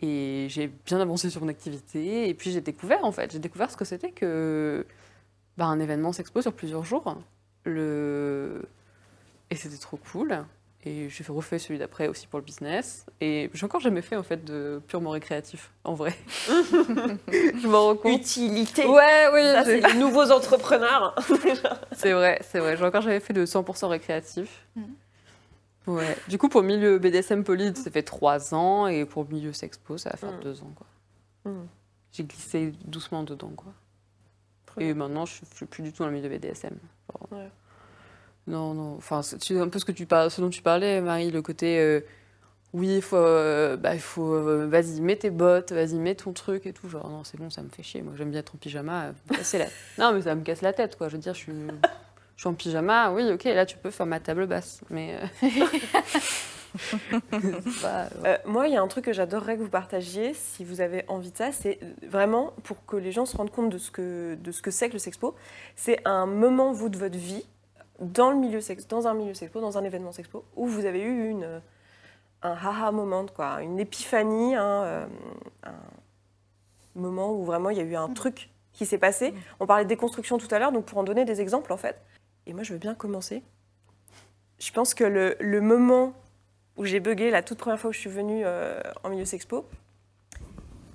et j'ai bien avancé sur mon activité. Et puis, j'ai découvert, en fait, j'ai découvert ce que c'était que bah, un événement s'expo sur plusieurs jours. Le... Et c'était trop cool. Et j'ai refait celui d'après aussi pour le business. Et j'ai encore jamais fait en fait de purement récréatif, en vrai. je m'en rends compte. Utilité. Ouais, oui, c'est les nouveaux entrepreneurs. c'est vrai, c'est vrai. J'ai encore jamais fait de 100% récréatif. Ouais. Du coup, pour le milieu BDSM Polyd, ça fait trois ans. Et pour le milieu Sexpo, ça va faire Mm. deux ans. Quoi. Mm. J'ai glissé doucement dedans. Quoi. Et maintenant, je ne suis plus du tout dans le milieu BDSM. Genre, Ouais. Non, non. Enfin, c'est c'est un peu ce, dont tu parlais, Marie, le côté. euh, oui, il faut. euh, bah, faut euh, vas-y, mets tes bottes, vas-y, mets ton truc et tout. Genre, non, c'est bon, ça me fait chier. Moi, j'aime bien être en pyjama. cassez la... non, mais ça me casse la tête, quoi. Je veux dire, je suis. Je suis en pyjama, oui, ok, là tu peux faire ma table basse, mais. c'est moi, il y a un truc que j'adorerais que vous partagiez, si vous avez envie de ça, c'est vraiment pour que les gens se rendent compte de ce que de ce que c'est que le sexpo. C'est un moment vous de votre vie dans le milieu sex, dans un milieu sexpo, dans un événement sexpo, où vous avez eu une un haha moment, quoi, une épiphanie, euh, un moment où vraiment il y a eu un truc qui s'est passé. On parlait de déconstruction tout à l'heure, donc pour en donner des exemples en fait. Et moi, je veux bien commencer. Je pense que le, le moment où j'ai bugué la toute première fois où je suis venue euh, en milieu sexpo,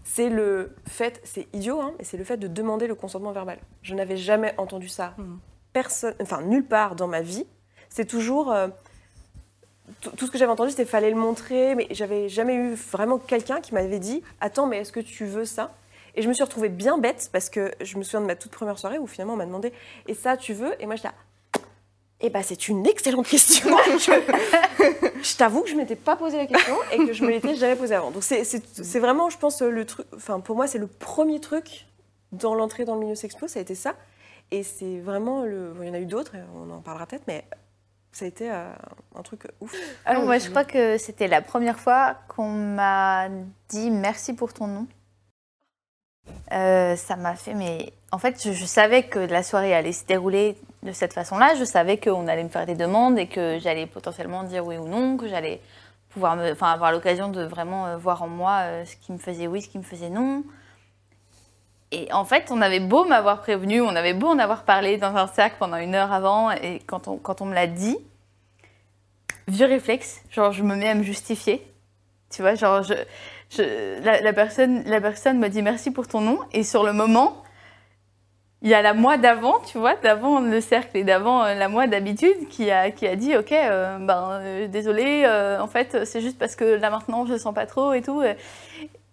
c'est le fait, c'est idiot, hein, mais c'est le fait de demander le consentement verbal. Je n'avais jamais entendu ça, personne, enfin nulle part dans ma vie. C'est toujours euh, tout ce que j'avais entendu, c'était fallait le montrer, mais j'avais jamais eu vraiment quelqu'un qui m'avait dit attends, mais est-ce que tu veux ça? Et je me suis retrouvée bien bête parce que je me souviens de ma toute première soirée où finalement on m'a demandé et ça tu veux? Et moi j'étais là, eh ben, c'est une excellente question. je je t'avoue que je m'étais pas posé la question et que je me l'étais jamais posée avant. Donc c'est vraiment, je pense, le truc. Enfin, pour moi, c'est le premier truc dans l'entrée dans le milieu sexpo, ça a été ça. Et c'est vraiment le. il y en a eu d'autres, on en parlera peut-être, mais ça a été euh, un truc ouf. Alors, moi, je crois que c'était la première fois qu'on m'a dit merci pour ton nom. Euh, ça m'a fait, mais en fait, je, je savais que la soirée allait se dérouler de cette façon-là. Je savais qu'on allait me faire des demandes et que j'allais potentiellement dire oui ou non, que j'allais pouvoir me, enfin, avoir l'occasion de vraiment euh, voir en moi ce qui me faisait oui, ce qui me faisait non. Et en fait, on avait beau m'avoir prévenu, on avait beau en avoir parlé dans un cercle pendant une heure avant, et quand on, quand on me l'a dit, vieux réflexe, genre je me mets à me justifier. Tu vois, genre la, personne, la personne me dit merci pour ton nom et sur le moment, il y a la moi d'avant, tu vois, d'avant le cercle et d'avant euh, la moi d'habitude qui a, qui a dit ok, euh, ben euh, désolé, en fait c'est juste parce que là maintenant je le sens pas trop et tout.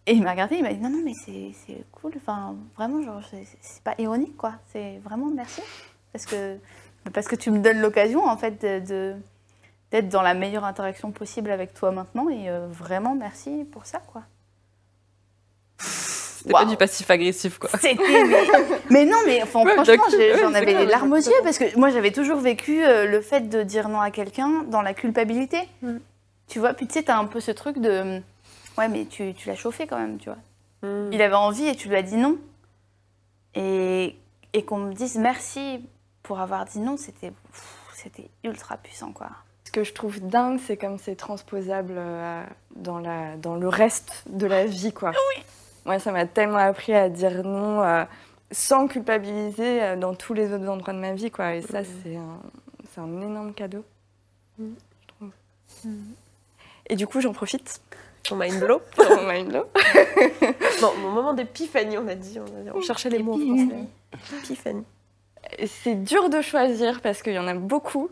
Et il m'a regardé, il m'a dit non non mais c'est c'est cool, enfin vraiment genre c'est pas ironique quoi, c'est vraiment merci parce que parce que tu me donnes l'occasion en fait de- de d'être dans la meilleure interaction possible avec toi maintenant et euh, vraiment merci pour ça quoi. C'était pas du passif agressif, quoi. C'était mais, mais non mais enfin, Ouais, franchement j'en avais les larmes aux yeux parce que moi j'avais toujours vécu euh, le fait de dire non à quelqu'un dans la culpabilité. Mm. Tu vois, puis tu sais t'as un peu ce truc de ouais mais tu, tu l'as chauffé quand même tu vois. Mm. Il avait envie et tu lui as dit non. Et, et qu'on me dise merci pour avoir dit non, c'était ultra puissant quoi. Ce que je trouve dingue, c'est comme c'est transposable euh, dans, la, dans le reste de la vie, quoi. Oui. Moi, ça m'a tellement appris à dire non euh, sans culpabiliser euh, dans tous les autres endroits de ma vie, quoi. Et ça, c'est un, c'est un énorme cadeau, je trouve. Et du coup, j'en profite Ton mind blow. mon mind blow. Bon, mon moment d'épiphanie, on a dit. On, a dit- on cherchait les mots en français. Épiphanie. C'est dur de choisir parce qu'il y en a beaucoup.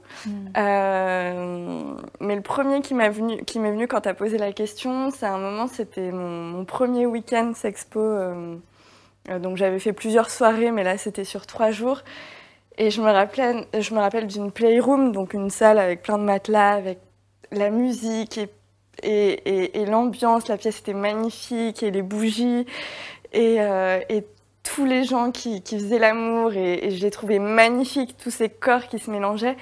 Euh, mais le premier qui m'a venu, qui m'est venu quand tu as posé la question, c'est un moment, c'était mon, mon premier week-end Sexpo. euh, euh, donc j'avais fait plusieurs soirées, mais là c'était sur trois jours. Et je me rappelle, je me rappelle d'une playroom, donc une salle avec plein de matelas, avec la musique et, et, l'ambiance. La pièce était magnifique et les bougies et, euh, tous les gens qui, faisaient l'amour et, je les trouvais magnifiques, tous ces corps qui se mélangeaient.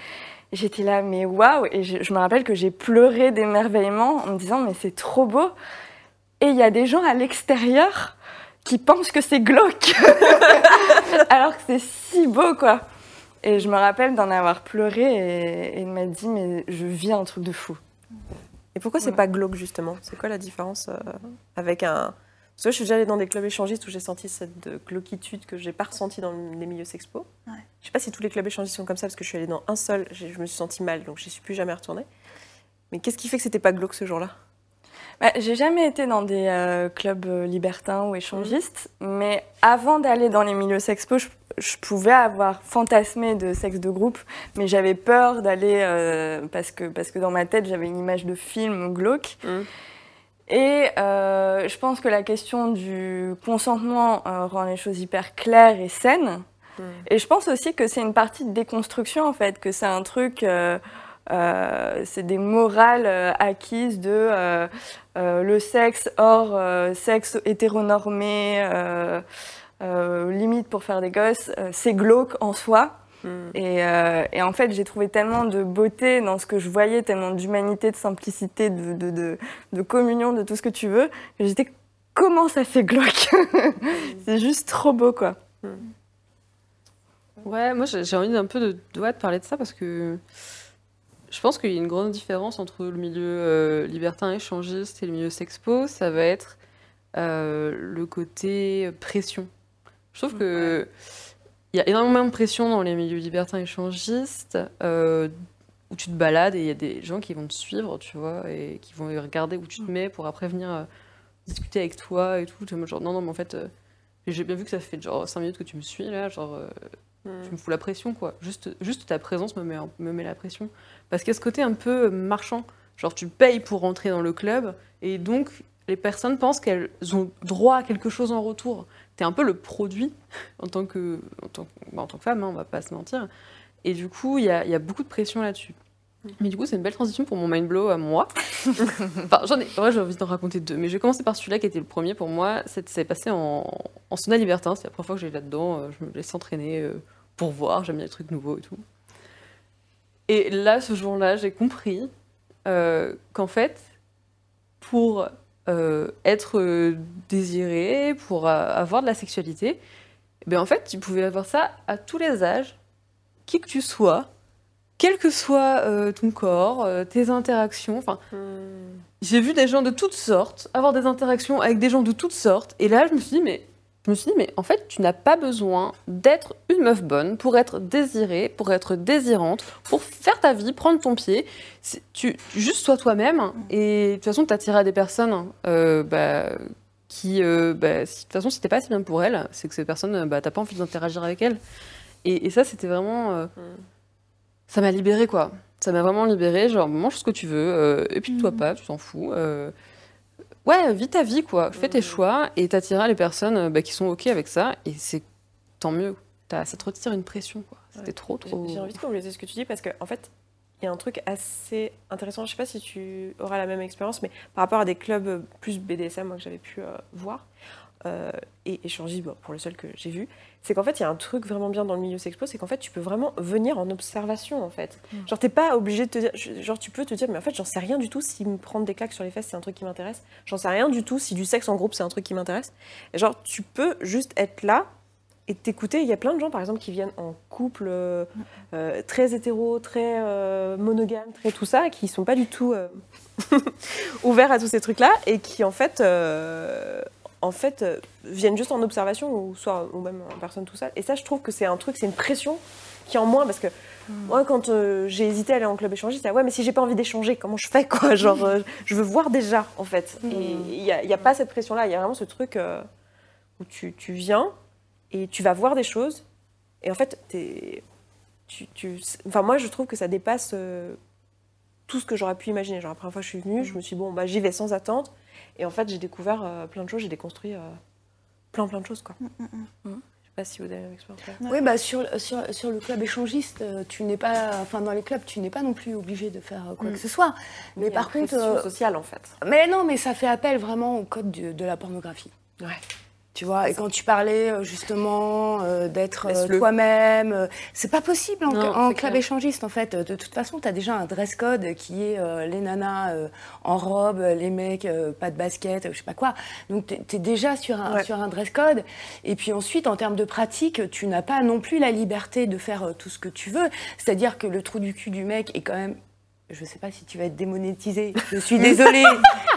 J'étais là, mais waouh Et je, me rappelle que j'ai pleuré d'émerveillement en me disant, mais c'est trop beau. Et il y a des gens à l'extérieur qui pensent que c'est glauque, alors que c'est si beau, quoi. Et je me rappelle d'en avoir pleuré et, et il m'a dit, mais je vis un truc de fou. Et pourquoi c'est Voilà. pas glauque justement? C'est quoi la différence euh, avec un. Parce que je suis déjà allée dans des clubs échangistes où j'ai senti cette euh, glauquitude que j'ai pas ressentie dans les milieux sexpo. Ouais. Je sais pas si tous les clubs échangistes sont comme ça parce que je suis allée dans un seul, je me suis sentie mal donc j'y suis plus jamais retournée. Mais qu'est-ce qui fait que c'était pas glauque ce jour-là? Bah, j'ai jamais été dans des euh, clubs libertins ou échangistes, mais avant d'aller dans les milieux sexpo, je, je pouvais avoir fantasmé de sexe de groupe, mais j'avais peur d'aller euh, parce, que, parce que dans ma tête j'avais une image de film glauque. Mhm. Et euh, je pense que la question du consentement euh, rend les choses hyper claires et saines. Mhm. Et je pense aussi que c'est une partie de déconstruction en fait, que c'est un truc, euh, c'est des morales euh, acquises de euh, le sexe hors sexe hétéronormé, limite pour faire des gosses, euh, c'est glauque en soi. Hmm. Et, euh, et en fait, j'ai trouvé tellement de beauté dans ce que je voyais, tellement d'humanité, de simplicité, de, de, de, de communion, de tout ce que tu veux, que j'étais comment ça fait glauque C'est juste trop beau quoi. Ouais, moi j'ai envie d'un peu de, de, parler de ça parce que je pense qu'il y a une grande différence entre le milieu euh, libertin échangiste et le milieu sexpo. Ça va être euh, le côté pression. Je trouve que il y a énormément de pression dans les milieux libertins échangistes euh, où tu te balades et il y a des gens qui vont te suivre, tu vois, et qui vont regarder où tu te mets pour après venir euh, discuter avec toi et tout. Genre non, non, mais en fait, euh, j'ai bien vu que ça fait genre 5 minutes que tu me suis là, genre. Hmm. tu me fous la pression, quoi. Juste, juste ta présence me met, me met la pression. Parce qu'il y a ce côté un peu marchand. Genre, tu payes pour rentrer dans le club, et donc les personnes pensent qu'elles ont droit à quelque chose en retour. T'es un peu le produit en tant que, en tant, bah, en tant que femme, hein, on va pas se mentir. Et du coup, il y a, il y a beaucoup de pression là-dessus. Mais du coup, c'est une belle transition pour mon mind blow à moi. enfin, j'en ai, j'ai envie d'en raconter deux. Mais je vais commencer par celui-là qui était le premier pour moi. C'est c'est passé en, en sauna libertin. C'est la première fois que j'ai là-dedans. Euh, Je me laisse entraîner euh, pour voir. J'aime bien les trucs nouveaux et tout. Et là, ce jour-là, j'ai compris euh, qu'en fait, pour euh, être euh, désiré, pour euh, avoir de la sexualité, ben, en fait, tu pouvais avoir ça à tous les âges, qui que tu sois, quel que soit euh, ton corps, tes interactions. Enfin, Hmm. j'ai vu des gens de toutes sortes, avoir des interactions avec des gens de toutes sortes. Et là, je me suis dit, mais, je me suis dit, mais en fait, tu n'as pas besoin d'être une meuf bonne pour être désirée, pour être désirante, pour faire ta vie, prendre ton pied. Tu, tu- juste sois toi-même. Et de toute façon, t'attireras à des personnes euh, bah, qui, euh, bah, si- de toute façon, si t'es pas assez bien pour elles, c'est que ces personnes, bah, t'as pas envie d'interagir avec elles. Et, et ça, c'était vraiment. euh, ça m'a libérée, quoi. Ça m'a vraiment libérée. Genre, mange ce que tu veux, et puis toi pas, tu t'en fous. Ouais, vis ta vie, quoi. Fais tes choix et t'attireras les personnes euh, bah, qui sont OK avec ça. Et c'est tant mieux. T'as- Ça te retire une pression, quoi. C'était Ouais. trop, trop. j'ai envie de compléter ce que tu dis parce qu'en en fait, il y a un truc assez intéressant. Je sais pas si tu auras la même expérience, mais par rapport à des clubs plus BDSM moi, que j'avais pu euh, voir euh, et échanger bon, pour le seul que j'ai vu, c'est qu'en fait, il y a un truc vraiment bien dans le milieu sexpo, c'est qu'en fait, tu peux vraiment venir en observation en fait. Genre, t'es pas obligé de te dire, genre, tu peux te dire, mais en fait, j'en sais rien du tout si me prendre des claques sur les fesses, c'est un truc qui m'intéresse. J'en sais rien du tout si du sexe en groupe, c'est un truc qui m'intéresse. Et genre, tu peux juste être là et t'écouter. Il y a plein de gens, par exemple, qui viennent en couple euh, euh, très hétéro, très euh, monogame, très tout ça, qui sont pas du tout euh, ouverts à tous ces trucs-là et qui, en fait, en fait euh, viennent juste en observation ou soit ou même en personne tout seul. Et ça, je trouve que c'est un truc, c'est une pression qui est en moins parce que moi, quand euh, j'ai hésité à aller en club échangiste, ah ouais, mais si j'ai pas envie d'échanger, comment je fais quoi? Genre, euh, je veux voir déjà, en fait. Et il n'y a, y a pas cette pression-là. Il y a vraiment ce truc où tu, tu viens et tu vas voir des choses. Et en fait, t'es- tu, tu, enfin, moi, je trouve que ça dépasse tout ce que j'aurais pu imaginer. Genre, la première fois que je suis venue, je me suis dit, bon, bah, j'y vais sans attente. Et en fait, j'ai découvert euh, plein de choses, j'ai déconstruit euh, plein, plein de choses, quoi. Je sais pas si vous avez même expérience. Oui, bah sur, sur, sur le club échangiste, euh, tu n'es pas, enfin dans les clubs, tu n'es pas non plus obligé de faire quoi Mm. que ce soit. Mais par une contre, euh, sociale, en fait. mais non, mais ça fait appel vraiment au code du- de la pornographie. Ouais. Tu vois, et quand tu parlais euh, justement euh, d'être euh, toi-même, euh, c'est pas possible en, Non, en club clair. échangiste en fait. De toute façon, tu as déjà un dress code qui est euh, les nanas euh, en robe, les mecs euh, pas de basket, je sais pas quoi. Donc tu es, déjà sur un, Ouais. sur un dress code. Et puis ensuite, en termes de pratique, tu n'as pas non plus la liberté de faire tout ce que tu veux. C'est-à-dire que le trou du cul du mec est quand même. Je sais pas si tu vas être démonétisé, je suis désolée.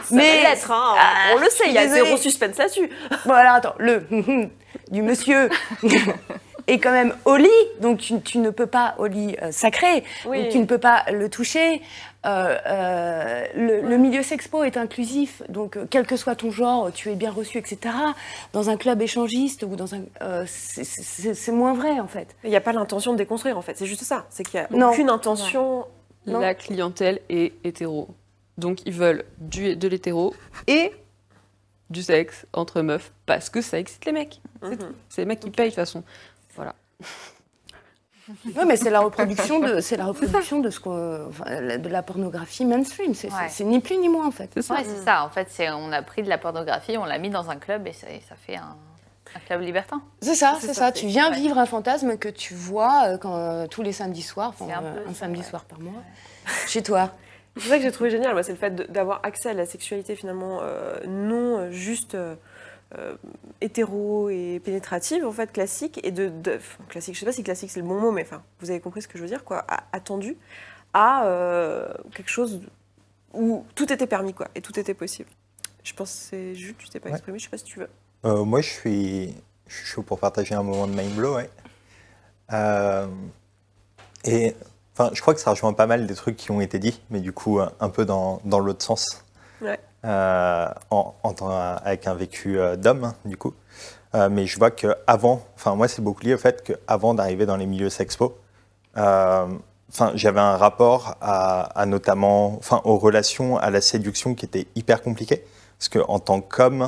Ça va l'être, hein. Ah, on le sait, il y a zéro suspense là-dessus. Bon, alors attends, le du monsieur est quand même au lit, donc tu, tu ne peux pas au lit euh, sacré, Oui. donc tu ne peux pas le toucher. Euh, euh, le, le milieu sexpo est inclusif, donc quel que soit ton genre, tu es bien reçu, etc. Dans un club échangiste ou dans un, c'est- moins vrai en fait. Il n'y a pas l'intention de déconstruire en fait, c'est juste ça. C'est qu'il n'y a Non. aucune intention. Non. La clientèle est hétéro. Donc ils veulent du, de l'hétéro et du sexe entre meufs parce que ça excite les mecs. C'est Mhm. C'est les mecs qui payent de toute façon. Voilà. Oui, mais c'est la reproduction de, c'est la reproduction de ce enfin, de la pornographie mainstream. C'est c'est- Ouais. c'est ni plus ni moins en fait. C'est ça. Ouais, c'est ça. En fait, c'est on a pris de la pornographie, on l'a mis dans un club et ça, et ça fait un, un club libertin. C'est ça, C'est ça, ça. Tu viens ouais. vivre un fantasme que tu vois euh, quand, euh, tous les samedis soirs, enfin, un euh, peu un, samedi ouais. soir par mois, chez toi. C'est ça que j'ai trouvé génial, moi, c'est le fait d'avoir accès à la sexualité finalement euh, non juste euh, hétéro et pénétrative, en fait, classique, et de, de- enfin, classique, je sais pas si classique c'est le bon mot, mais enfin, vous avez compris ce que je veux dire, quoi, à- attendu à euh, quelque chose où tout était permis, quoi, et tout était possible. Je pense que c'est juste, tu t'es pas Ouais. exprimé, je sais pas si tu veux. Euh, moi, je suis, je suis chaud pour partager un moment de mind blow. ouais. Euh, et enfin, je crois que ça rejoint pas mal des trucs qui ont été dits, mais du coup, un, un peu dans, dans l'autre sens. Ouais. Euh, en, en avec un vécu euh, d'homme, du coup. Euh, mais je vois que avant, enfin, moi, c'est beaucoup lié au fait qu'avant d'arriver dans les milieux sexpo, euh, enfin, j'avais un rapport à, à notamment, enfin, aux relations, à la séduction qui était hyper compliqué. Parce qu'en tant qu'homme, euh,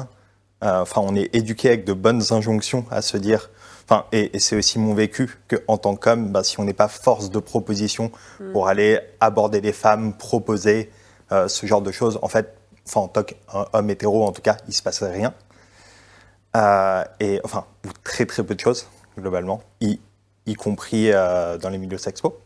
enfin, on est éduqué avec de bonnes injonctions à se dire, enfin, et, et c'est aussi mon vécu qu'en tant qu'homme, bah, si on n'est pas force de proposition pour aller aborder les femmes, proposer euh, ce genre de choses, en fait, enfin, en tant qu'homme hétéro, en tout cas, il se passait rien. Euh, et enfin, ou très très peu de choses globalement, y, y compris euh, dans les milieux sexpo.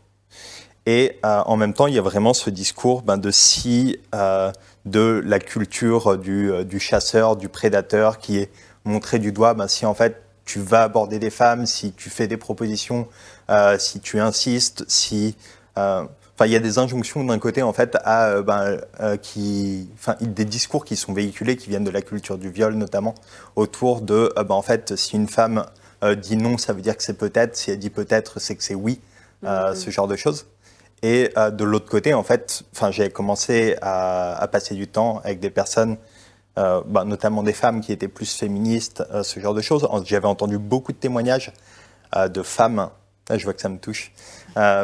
Et euh, en même temps, il y a vraiment ce discours ben, de si euh, de la culture du, euh, du chasseur, du prédateur, qui est montré du doigt. Ben, si en fait tu vas aborder des femmes, si tu fais des propositions, euh, si tu insistes, si euh, Enfin, il y a des injonctions d'un côté en fait à euh, ben, euh, qui, enfin, des discours qui sont véhiculés, qui viennent de la culture du viol notamment, autour de, euh, ben, en fait, si une femme euh, dit non, ça veut dire que c'est peut-être. Si elle dit peut-être, c'est que c'est oui. Euh, Ce genre de choses. Et euh, de l'autre côté, en fait, j'ai commencé à, passer du temps avec des personnes, euh, ben, notamment des femmes qui étaient plus féministes, euh, ce genre de choses. J'avais entendu beaucoup de témoignages euh, de femmes. Là, je vois que ça me touche.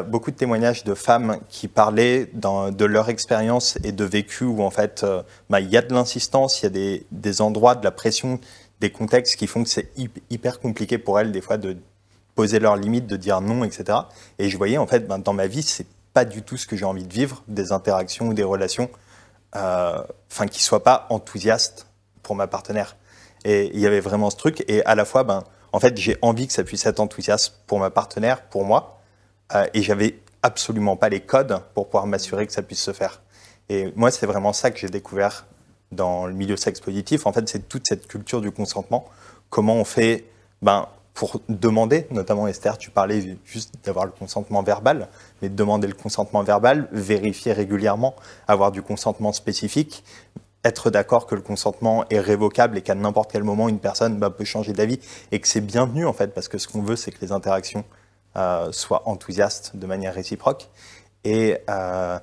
Beaucoup de témoignages de femmes qui parlaient de leur expérience et de vécu où en fait bah, il y a de l'insistance, il y a des, endroits, de la pression, des contextes qui font que c'est hyp- hyper compliqué pour elles des fois de poser leurs limites, de dire non, etc. Et je voyais en fait ben, dans ma vie, c'est pas du tout ce que j'ai envie de vivre, des interactions ou des relations, euh, enfin qui soient pas enthousiastes pour ma partenaire. Et il y avait vraiment ce truc. Et à la fois, ben, en fait, j'ai envie que ça puisse être enthousiaste pour ma partenaire, pour moi. Euh, et j'avais absolument pas les codes pour pouvoir m'assurer que ça puisse se faire. Et moi, c'est vraiment ça que j'ai découvert dans le milieu sexe positif. En fait, c'est toute cette culture du consentement. Comment on fait ben, pour demander, notamment Esther, tu parlais juste d'avoir le consentement verbal, mais de demander le consentement verbal, vérifier régulièrement, avoir du consentement spécifique, être d'accord que le consentement est révocable et qu'à n'importe quel moment, une personne ben, peut changer d'avis et que c'est bienvenu, en fait, parce que ce qu'on veut, c'est que les interactions euh, soient enthousiastes de manière réciproque. Et, euh,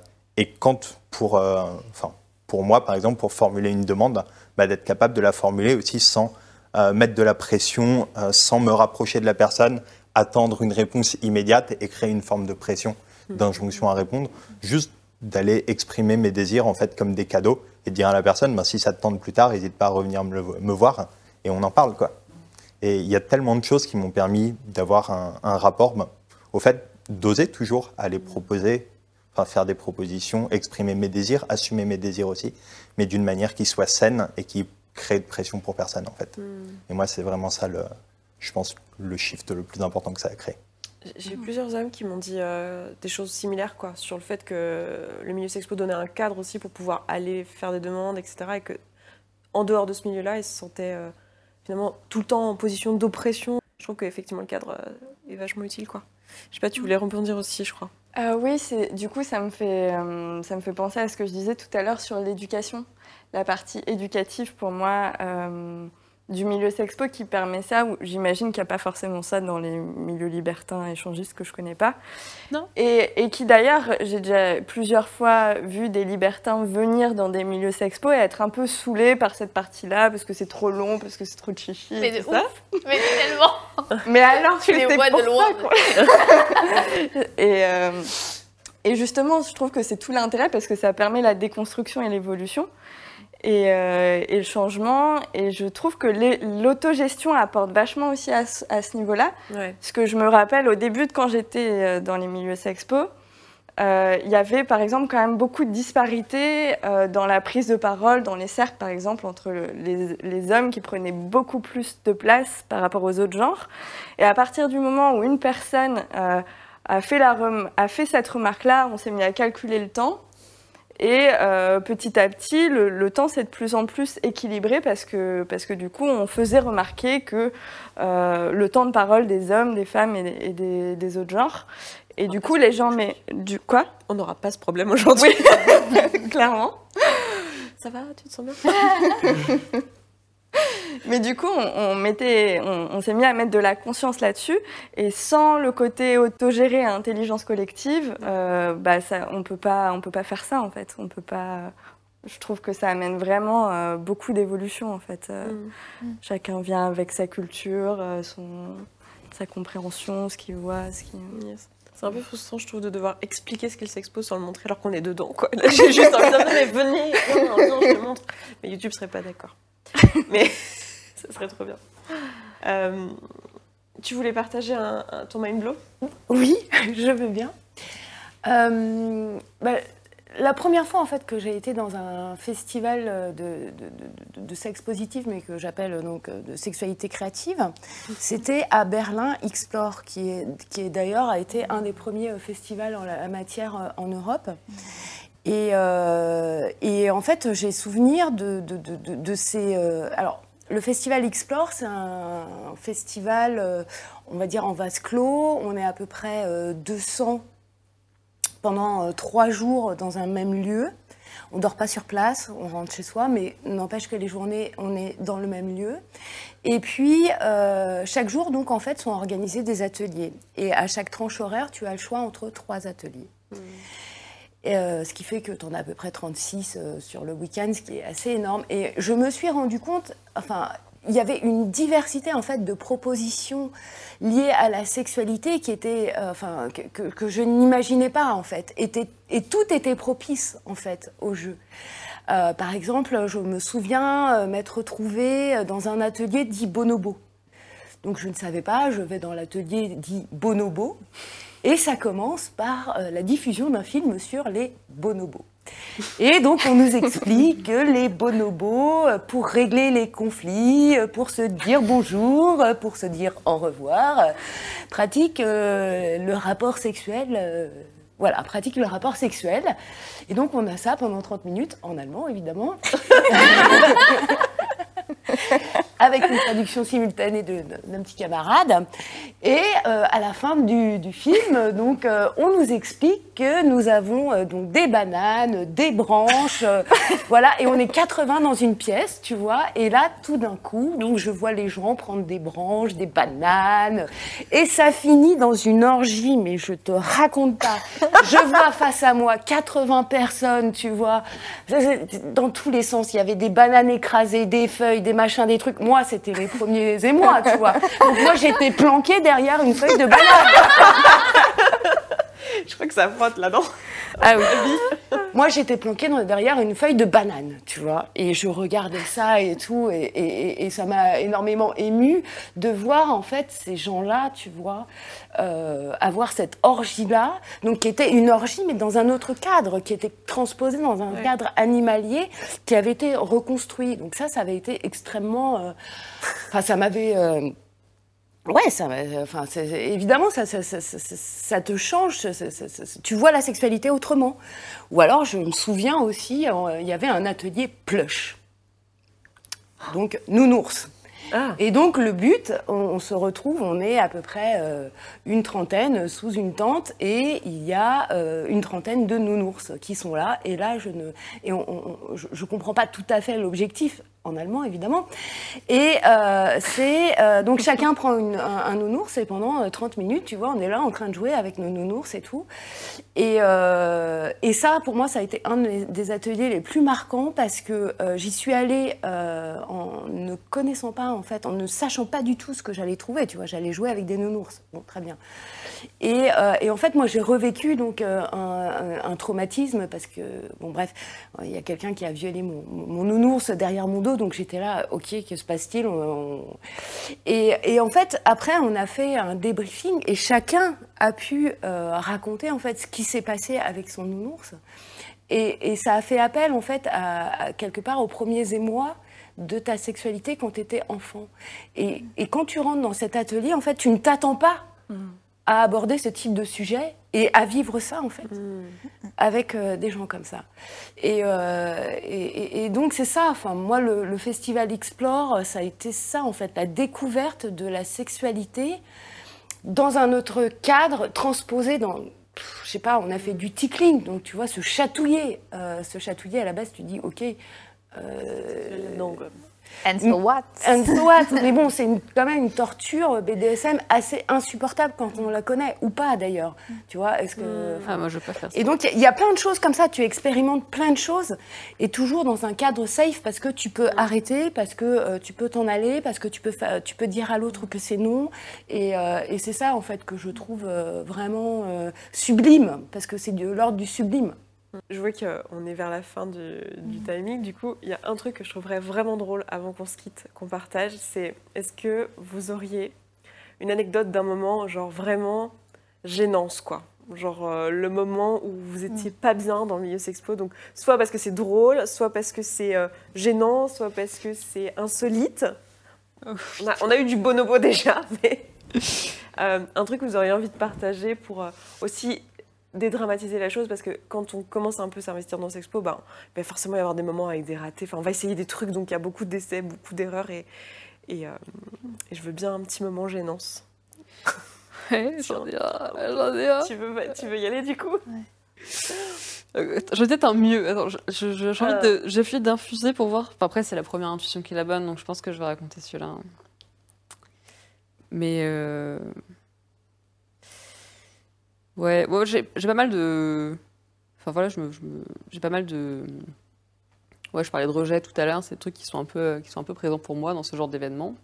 quand, pour, euh, enfin, pour moi, par exemple, pour formuler une demande, bah, d'être capable de la formuler aussi sans euh, mettre de la pression, euh, sans me rapprocher de la personne, attendre une réponse immédiate et créer une forme de pression, d'injonction à répondre, juste d'aller exprimer mes désirs en fait comme des cadeaux et dire à la personne, bah, si ça te tente plus tard, n'hésite pas à revenir me, le- me voir et on en parle quoi. Et il y a tellement de choses qui m'ont permis d'avoir un, un rapport ben, au fait d'oser toujours aller proposer, enfin faire des propositions, exprimer mes désirs, assumer mes désirs aussi, mais d'une manière qui soit saine et qui créer de pression pour personne en fait. Hmm. Et moi, c'est vraiment ça, le, je pense, le shift le plus important que ça a créé. J'ai eu plusieurs hommes qui m'ont dit euh, des choses similaires quoi, sur le fait que le milieu sexpo donnait un cadre aussi pour pouvoir aller faire des demandes, etc. Et que en dehors de ce milieu-là, ils se sentaient euh, finalement tout le temps en position d'oppression. Je trouve qu'effectivement le cadre euh, est vachement utile. Quoi. Je sais pas, tu voulais rebondir aussi, je crois. Euh, oui, c'est, du coup, ça me, fait, euh, ça me fait penser à ce que je disais tout à l'heure sur l'éducation. La partie éducative, pour moi, euh, du milieu sexpo qui permet ça. Où j'imagine qu'il n'y a pas forcément ça dans les milieux libertins échangistes que je connais pas. Non. Et, et qui d'ailleurs, j'ai déjà plusieurs fois vu des libertins venir dans des milieux sexpo et être un peu saoulés par cette partie-là parce que c'est trop long, parce que c'est trop chichi. Mais et de tout ça. ouf Mais tellement Mais alors, Tu les vois de loin. ça, quoi. et, euh, et justement, je trouve que c'est tout l'intérêt parce que ça permet la déconstruction et l'évolution et, euh, et le changement. Et je trouve que l'autogestion apporte vachement aussi à ce, ce niveau-là. Ouais. Parce que je me rappelle au début de quand j'étais euh, dans les milieux sexpo, euh, il y avait par exemple quand même beaucoup de disparités euh, dans la prise de parole, dans les cercles par exemple, entre le- les, les hommes qui prenaient beaucoup plus de place par rapport aux autres genres. Et à partir du moment où une personne a, fait la rem- a fait cette remarque-là, on s'est mis à calculer le temps. Et euh, petit à petit, le, le temps s'est de plus en plus équilibré parce que, parce que du coup, on faisait remarquer que euh, le temps de parole des hommes, des femmes et, des, et des- des autres genres. Et du coup, les gens, mais du quoi? On n'aura pas ce problème aujourd'hui. Clairement. Ça va, tu te sens bien? Mais du coup, on, on mettait, on, on s'est mis à mettre de la conscience là-dessus, et sans le côté autogéré à intelligence collective, euh, bah ça, on peut pas, on peut pas faire ça en fait. On peut pas. Je trouve que ça amène vraiment euh, beaucoup d'évolution en fait. Euh, Mm. Chacun vient avec sa culture, euh, son, sa compréhension, ce qu'il voit, ce qu'il. Yes. C'est un peu frustrant, je trouve, de devoir expliquer ce qu'il s'expose sans le montrer alors qu'on est dedans. Quoi. Là, j'ai juste envie de dire, mais venez, non, non, je te montre. Mais YouTube serait pas d'accord. Mais ça serait trop bien. Euh, tu voulais partager un, un- ton mind blow? Oui, je veux bien. Euh, bah, la première fois en fait que j'ai été dans un festival de, de, de- de sexe positif, mais que j'appelle euh, donc euh, de sexualité créative, c'était à Berlin Explore, qui est, qui est d'ailleurs a été un des premiers euh, festivals en la matière euh, en Europe. Et, euh, et en fait, j'ai souvenir de, ces. euh, alors, le festival Explore, c'est un festival, euh, on va dire en vase clos. On est à peu près euh, 200 pendant trois jours dans un même lieu. On dort pas sur place, on rentre chez soi, mais n'empêche que les journées, on est dans le même lieu. Et puis, chaque jour, donc, en fait, sont organisés des ateliers. Et à chaque tranche horaire, tu as le choix entre trois ateliers. Et, euh, ce qui fait que tu en as à peu près 36 euh, sur le week-end, ce qui est assez énorme. Et je me suis rendu compte, enfin, il y avait une diversité en fait de propositions liées à la sexualité qui était, euh, enfin, que, je n'imaginais pas en fait. Et tout était propice en fait au jeu. Par exemple, je me souviens m'être retrouvée dans un atelier dit bonobo. Donc je ne savais pas, je vais dans l'atelier dit bonobo. Et ça commence par euh, la diffusion d'un film sur les bonobos. Et donc on nous explique que les bonobos, euh, pour régler les conflits, euh, pour se dire bonjour, pour se dire au revoir, pratiquent le rapport sexuel. voilà, pratiquent le rapport sexuel. Et donc on a ça pendant 30 minutes, en allemand évidemment. avec une traduction simultanée d'un petit camarade. Et euh, à la fin du, du film, donc, euh, on nous explique que nous avons euh, donc des bananes, des branches, voilà, et on est 80 dans une pièce, tu vois. Et là, tout d'un coup, donc je vois les gens prendre des branches, des bananes, et ça finit dans une orgie, mais je te raconte pas. Je vois face à moi 80 personnes, tu vois, dans tous les sens. Il y avait des bananes écrasées, des feuilles, des machins, des trucs. Moi, c'était les premiers émois, tu vois. Donc moi, j'étais planquée derrière une feuille de banane. Je crois que ça frotte là-dedans. Ah oui. Moi, j'étais planquée derrière une feuille de banane, tu vois, et je regardais ça et tout, et, et- et ça m'a énormément émue de voir en fait ces gens-là, tu vois, euh, avoir cette orgie-là, donc qui était une orgie, mais dans un autre cadre, qui était transposée dans un Ouais. cadre animalier, qui avait été reconstruit. Donc ça, ça avait été extrêmement, euh, enfin, ça m'avait euh, Ouais, ça, m'a- enfin, évidemment, ça, ça, ça, ça- te change. tu vois la sexualité autrement. Ou alors, je me souviens aussi, euh, il y avait un atelier plush. Donc, nounours. Ah. Et donc, le but, on, on se retrouve, on est à peu près euh, une trentaine sous une tente et il y a euh, une trentaine de nounours qui sont là. Et là, je ne et on- on- on- je, je comprends pas tout à fait l'objectif, en allemand évidemment. Et euh, c'est. euh, donc, chacun prend une- un, un nounours et pendant euh, 30 minutes, tu vois, on est là en train de jouer avec nos nounours et tout. Et, euh, et ça, pour moi, ça a été un des- ateliers les plus marquants parce que euh, j'y suis allée euh, en ne connaissant pas, en fait, en ne sachant pas du tout ce que j'allais trouver. Tu vois, j'allais jouer avec des nounours. Bon, très bien. Et, euh, et en fait, moi, j'ai revécu donc euh, un, traumatisme parce que, bon, bref, il y a quelqu'un qui a violé mon, nounours derrière mon dos, donc j'étais là, ok, que se passe-t-il et, en fait, après, on a fait un débriefing et chacun a pu euh, raconter en fait ce qui s'est passé avec son nounours. Et, ça a fait appel en fait à, quelque part aux premiers émois de ta sexualité quand tu étais enfant. Et, et quand tu rentres dans cet atelier, en fait, tu ne t'attends pas à aborder ce type de sujet et à vivre ça en fait avec euh, des gens comme ça. Et, euh, et, et- donc c'est ça, enfin, moi le, le festival Explore, ça a été ça en fait, la découverte de la sexualité dans un autre cadre, transposé dans... pff, Je sais pas, on a fait du tickling, donc tu vois, se chatouiller. euh, se chatouiller, à la base, tu dis, ok, Non. And so what? And so what? Mais bon, c'est quand même une torture BDSM assez insupportable quand on la connaît, ou pas d'ailleurs. Tu vois, est-ce que... Ah, moi, je veux pas faire ça. Et donc, il y, a- il y a plein de choses comme ça. Tu expérimentes plein de choses et toujours dans un cadre safe parce que tu peux arrêter, parce que euh, tu peux t'en aller, parce que tu peux, tu peux dire à l'autre que c'est non. Et, euh, et c'est ça, en fait, que je trouve euh, vraiment euh, sublime, parce que c'est de l'ordre du sublime. Je vois qu'on est vers la fin du, du timing. Du coup, il y a un truc que je trouverais vraiment drôle avant qu'on se quitte, qu'on partage, c'est est-ce que vous auriez une anecdote d'un moment, genre vraiment gênance, quoi. Genre euh, le moment où vous étiez pas bien dans le milieu sexpo, donc soit parce que c'est drôle, soit parce que c'est euh, gênant, soit parce que c'est insolite. On a, on a eu du bonobo déjà, mais euh, un truc que vous auriez envie de partager pour aussi dédramatiser la chose parce que quand on commence un peu à s'investir dans Sexpo, ben, il va forcément y avoir des moments avec des ratés. Enfin, on va essayer des trucs, donc il y a beaucoup d'essais, beaucoup d'erreurs et, et, euh, et je veux bien un petit moment gênance. Ouais, j'en ai un, j'en ai un. Tu veux, tu veux y aller du coup? Euh, Je vais peut-être un mieux. Attends, je- je- je- j'ai envie de- j'ai envie d'infuser pour voir. Enfin, après, c'est la première intuition qui est la bonne, donc je pense que je vais raconter celui-là. Mais. euh, Ouais, j'ai pas mal de. Enfin voilà, j'ai pas mal de. Ouais, je parlais de rejet tout à l'heure, c'est des trucs qui sont, un peu, qui sont un peu présents pour moi dans ce genre d'événement.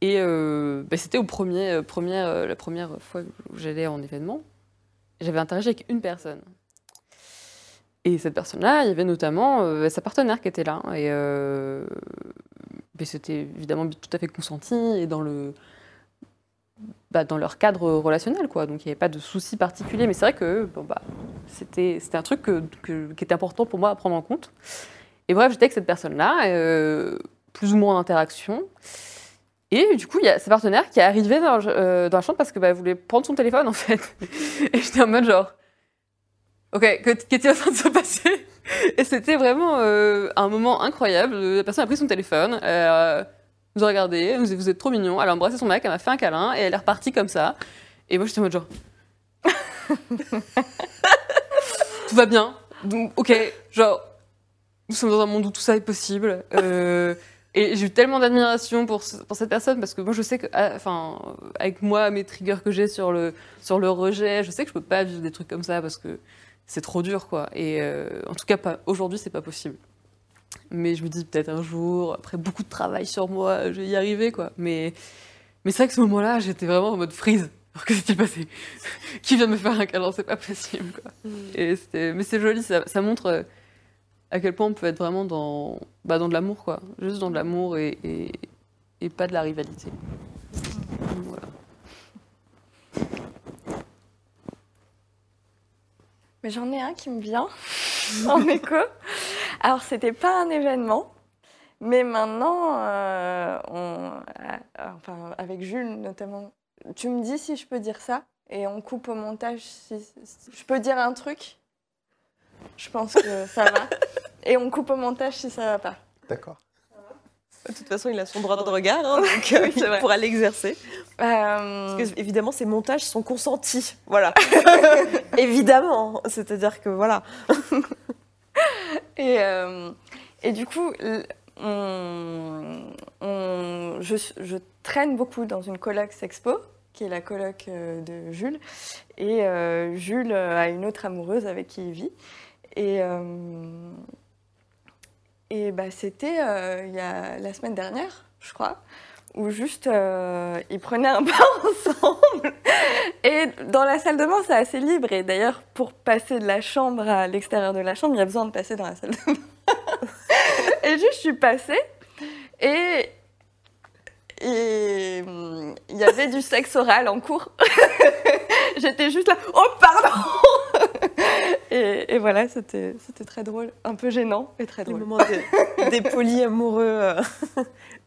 Et euh, bah, c'était premier, euh, première, euh, la première fois où j'allais en événement. J'avais interagi avec une personne. Et cette personne-là, il y avait notamment euh, sa partenaire qui était là. Et euh, mais c'était évidemment tout à fait consenti et dans, le, bah, dans leur cadre relationnel. Quoi. Donc il n'y avait pas de souci particulier. Mais c'est vrai que bon, bah, c'était un truc que- qui était important pour moi à prendre en compte. Et bref, j'étais avec cette personne-là, euh, plus ou moins en interaction. Et du coup, il y a sa partenaire qui est arrivée dans, euh, dans la chambre parce que bah, voulait prendre son téléphone en fait. Et j'étais en mode genre, ok, que- qu'est-il en train de se passer? Et c'était vraiment euh, un moment incroyable. La personne a pris son téléphone, nous a regardé, nous vous êtes trop mignons. Elle a embrassé son mec, elle m'a fait un câlin et elle est repartie comme ça. Et moi j'étais en mode genre, tout va bien. Donc ok, genre, nous sommes dans un monde où tout ça est possible. Euh, et j'ai eu tellement d'admiration pour, ce- pour cette personne parce que moi je sais que, ah, enfin, avec moi, mes triggers que j'ai sur le, sur le rejet, je sais que je peux pas vivre des trucs comme ça parce que c'est trop dur quoi. Et euh, en tout cas, pas, aujourd'hui, c'est pas possible. Mais je me dis peut-être un jour, après beaucoup de travail sur moi, je vais y arriver quoi. Mais, mais c'est vrai que ce moment-là, j'étais vraiment en mode freeze. Alors que s'est-il passé Qui vient de me faire un câlin C'est pas possible. Quoi. Et c'était- mais c'est joli, ça, ça montre euh, à quel point on peut être vraiment dans, bah, dans de l'amour, quoi. Juste dans de l'amour et, et, et pas de la rivalité. Voilà. Mais j'en ai un qui me vient en écho. Alors, c'était pas un événement, mais maintenant, euh, on, euh, enfin, avec Jules notamment, tu me dis si je peux dire ça et on coupe au montage si, si- je peux dire un truc? Je pense que ça va. Et on coupe au montage si ça va pas. D'accord. De toute façon, il a son droit de regard, hein, donc euh, Oui, il vrai. pourra l'exercer. Euh, Parce que, évidemment, ces montages sont consentis. Voilà. évidemment. C'est-à-dire que voilà. Et, euh, et du coup, on- je, je traîne beaucoup dans une coloc Sexpo, qui est la coloc euh, de Jules. Et euh, Jules a une autre amoureuse avec qui il vit. Et, et bah, c'était il y a la semaine dernière, je crois, où juste euh, ils prenaient un bain ensemble. Et dans la salle de bain, c'est assez libre. Et d'ailleurs, pour passer de la chambre à l'extérieur de la chambre, il y a besoin de passer dans la salle de bain. et juste, je suis passée. Et et il y avait du sexe oral en cours. J'étais juste là, oh pardon et, et voilà, c'était c'était très drôle, un peu gênant et très Le drôle. moment des, des polyamoureux euh,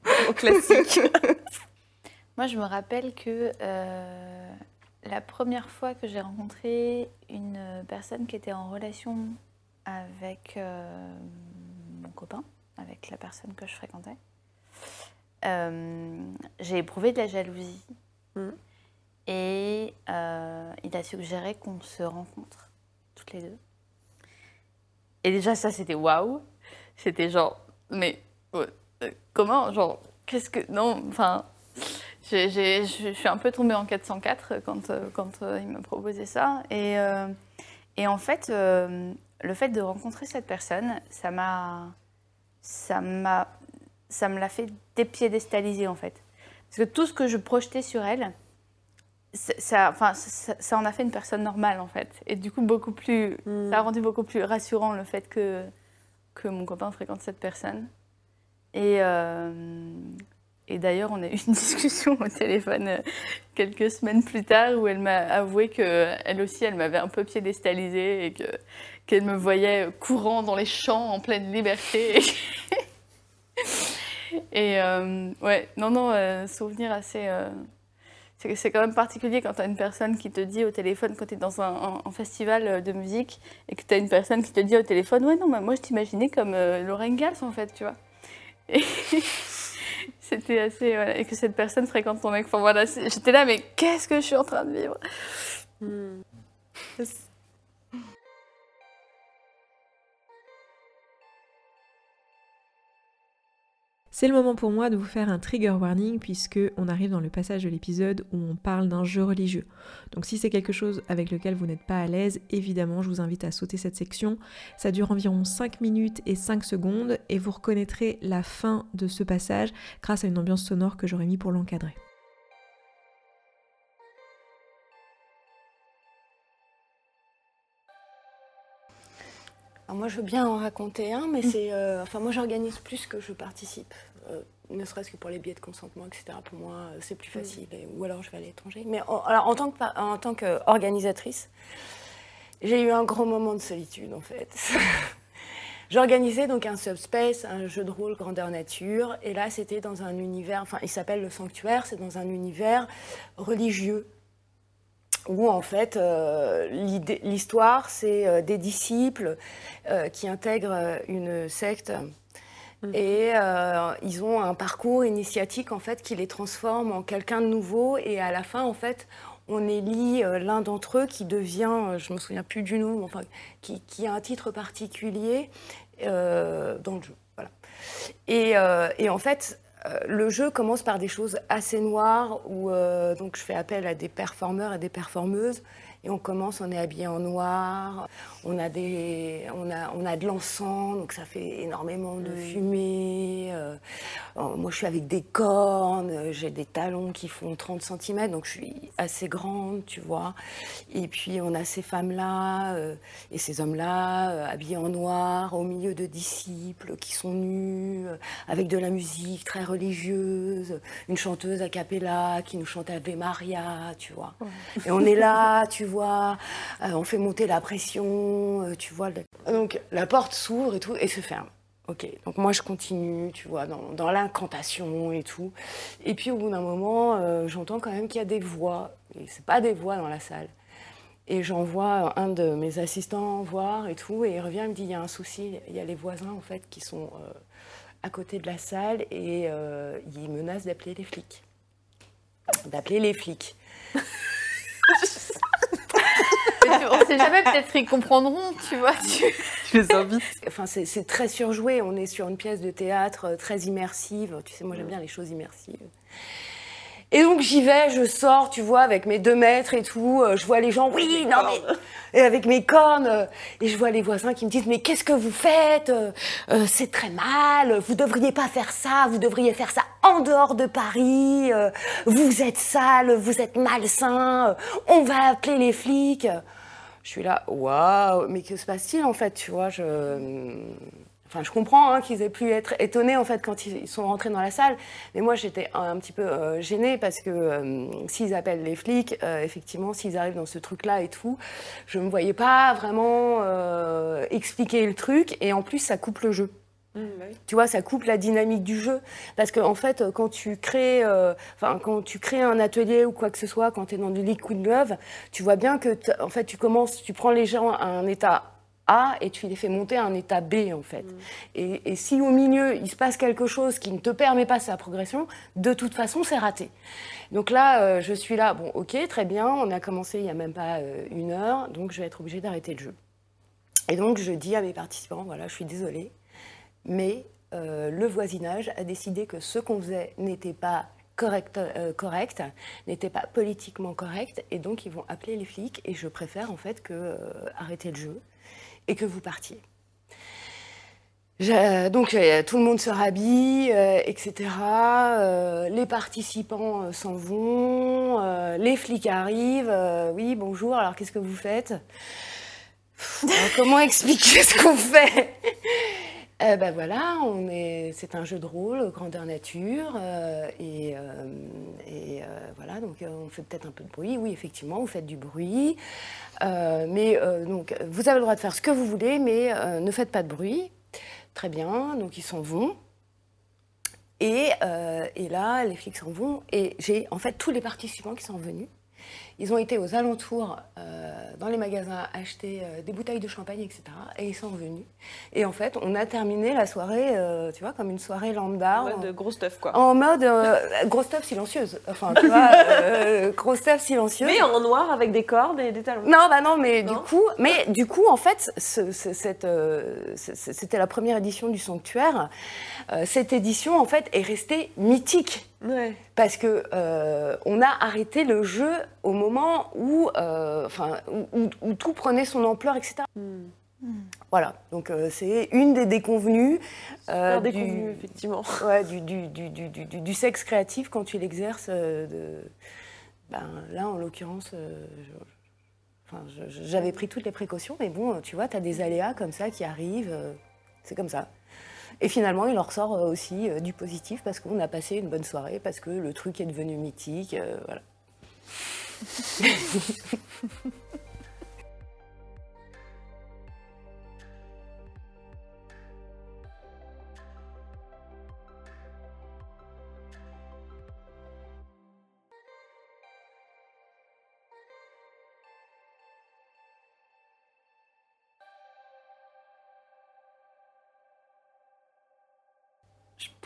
au classique. Moi, je me rappelle que euh, la première fois que j'ai rencontré une personne qui était en relation avec euh, mon copain, avec la personne que je fréquentais, euh, j'ai éprouvé de la jalousie. Mhm. Et il a suggéré qu'on se rencontre toutes les deux. Et déjà, ça, c'était waouh. C'était genre, mais comment Genre, qu'est-ce que. Non, enfin. Je suis un peu tombée en 404 quand, euh, quand euh, il m'a proposé ça. Et, euh, et en fait, euh, le fait de rencontrer cette personne, ça m'a. Ça m'a. Ça me l'a fait dépiédestaliser en fait. Parce que tout ce que je projetais sur elle, ça, ça- enfin, ça, ça en a fait une personne normale en fait. Et du coup, beaucoup plus. Ça a rendu beaucoup plus rassurant le fait que, que mon copain fréquente cette personne. Et, euh, et d'ailleurs, on a eu une discussion au téléphone euh, quelques semaines plus tard où elle m'a avoué que elle aussi, elle m'avait un peu piédestalisée et que qu'elle me voyait courant dans les champs en pleine liberté. et euh, ouais, non, non, euh, souvenir assez. euh, c'est quand même particulier quand tu as une personne qui te dit au téléphone, quand tu es dans un, festival de musique, et que tu as une personne qui te dit au téléphone Ouais, non, mais moi je t'imaginais comme Lauren Gals en fait, tu vois. Et c'était assez. voilà, et que cette personne fréquente ton mec. Enfin voilà, j'étais là, mais qu'est-ce que je suis en train de vivre? Hmm. C'est le moment pour moi de vous faire un trigger warning puisque on arrive dans le passage de l'épisode où on parle d'un jeu religieux. Donc si c'est quelque chose avec lequel vous n'êtes pas à l'aise, évidemment, je vous invite à sauter cette section. Ça dure environ 5 minutes et 5 secondes et vous reconnaîtrez la fin de ce passage grâce à une ambiance sonore que j'aurais mis pour l'encadrer. Alors moi, je veux bien en raconter un, mais c'est. euh, enfin, moi, j'organise plus que je participe. Euh, ne serait-ce que pour les billets de consentement, etc. Pour moi, euh, c'est plus facile. Et- ou alors, je vais à l'étranger. Mais en, alors, en tant que en tant qu'organisatrice, j'ai eu un grand moment de solitude, en fait. J'organisais donc un subspace, un jeu de rôle grandeur nature, et là c'était dans un univers, enfin il s'appelle le sanctuaire, c'est dans un univers religieux où en fait euh, l'histoire c'est euh, des disciples euh, qui intègrent une secte et euh, ils ont un parcours initiatique en fait qui les transforme en quelqu'un de nouveau et à la fin en fait on élit l'un d'entre eux qui devient, je me souviens plus du nom, enfin qui, qui a un titre particulier dans le jeu. Voilà. Et, et en fait, euh, le jeu commence par des choses assez noires où euh, donc je fais appel à des performeurs et des performeuses Et on commence, on est habillé en noir, on a, des, on a, on a de l'encens, donc ça fait énormément de fumée. euh, moi, je suis avec des cornes, j'ai des talons qui font 30 cm, donc je suis assez grande, tu vois. Et puis, on a ces femmes-là euh, et ces hommes-là, euh, habillés en noir, au milieu de disciples qui sont nus, avec de la musique très religieuse, une chanteuse a cappella qui nous chante Ave Maria, tu vois. Et on est là, tu vois, euh, on fait monter la pression, euh, tu vois. le- Donc la porte s'ouvre et tout, et se ferme. Ok, donc moi je continue, tu vois, dans, dans l'incantation et tout. Et puis au bout d'un moment, euh, j'entends quand même qu'il y a des voix, et c'est pas des voix dans la salle. Et j'envoie un de mes assistants voir et tout, et il revient, il me dit, il y a un souci, il y a les voisins en fait qui sont euh, à côté de la salle, et euh, ils menacent d'appeler les flics. D'appeler les flics. On sait jamais, peut-être ils comprendront, tu vois. tu- Tu les invites. Enfin, c'est très surjoué. On est sur une pièce de théâtre euh, très immersive. Tu sais, moi, j'aime bien les choses immersives. Et donc, j'y vais, je sors, tu vois, avec mes deux mètres et tout. euh, Je vois les gens, oui, non, mais. Et avec mes cornes. euh, Et je vois les voisins qui me disent, mais qu'est-ce que vous faites Euh, C'est très mal. Vous devriez pas faire ça. Vous devriez faire ça en dehors de Paris. euh, Vous êtes sale. Vous êtes malsain. On va appeler les flics. Je suis là, waouh, mais que se passe-t-il en fait, tu vois je... Enfin, je comprends hein, qu'ils aient pu être étonnés en fait quand ils sont rentrés dans la salle, mais moi j'étais un, petit peu euh, gênée parce que euh, s'ils appellent les flics, euh, effectivement, s'ils arrivent dans ce truc-là et tout, je me voyais pas vraiment expliquer le truc et en plus ça coupe le jeu. Tu vois, ça coupe la dynamique du jeu. Parce qu'en en fait, quand tu crées, euh, quand tu crées un atelier ou quoi que ce soit, quand tu es dans du liquid love, tu vois bien que, en fait, tu commences, tu prends les gens à un état A et tu les fais monter à un état B, en fait. Et, et si au milieu, il se passe quelque chose qui ne te permet pas sa progression, de toute façon, c'est raté. Donc là, euh, je suis là, bon, ok, très bien, on a commencé il n'y a même pas euh, une heure, donc je vais être obligée d'arrêter le jeu. Et donc, je dis à mes participants, voilà, je suis désolée, mais euh, le voisinage a décidé que ce qu'on faisait n'était pas correct, euh, correct, n'était pas politiquement correct, et donc ils vont appeler les flics, et je préfère en fait que euh, arrêter le jeu et que vous partiez. Donc tout le monde se rhabille, etc. Les participants s'en vont, les flics arrivent. oui, bonjour, alors qu'est-ce que vous faites? Comment expliquer ce qu'on fait? Euh, ben voilà, on est, c'est un jeu de rôle, grandeur nature, euh, et, euh, euh, voilà, donc on fait peut-être un peu de bruit. Oui, effectivement, vous faites du bruit, mais donc vous avez le droit de faire ce que vous voulez, mais ne faites pas de bruit. Très bien, donc ils s'en vont. Et, et là, les flics s'en vont, et j'ai en fait tous les participants qui sont venus. Ils ont été aux alentours, euh, dans les magasins, acheter euh, des bouteilles de champagne, etc. Et ils sont revenus. Et en fait, on a terminé la soirée, euh, tu vois, comme une soirée lambda. En- de gros stuff, quoi. En mode euh, grosse stuff silencieuse. Enfin, tu vois, euh, grosse stuff silencieuse. Mais en noir avec des cordes et des talons. Non, bah non, mais Non du coup, mais du coup, en fait, euh, c'était la première édition du Sanctuaire. Euh, cette édition, en fait, est restée mythique Ouais. parce que euh, on a arrêté le jeu au moment où, euh, enfin, où, où- où tout prenait son ampleur, etc. Hmm. Voilà. Donc euh, c'est une des déconvenues. euh, des du- effectivement. ouais, du, du, du, du, du- du- du sexe créatif quand tu l'exerces. euh, de... ben, là, en l'occurrence, je- enfin, je- j'avais pris toutes les précautions, mais bon, tu vois, tu as des aléas comme ça qui arrivent. euh, c'est comme ça. Et finalement, il en ressort euh, aussi euh, du positif parce qu'on a passé une bonne soirée, parce que le truc est devenu mythique. euh, voilà.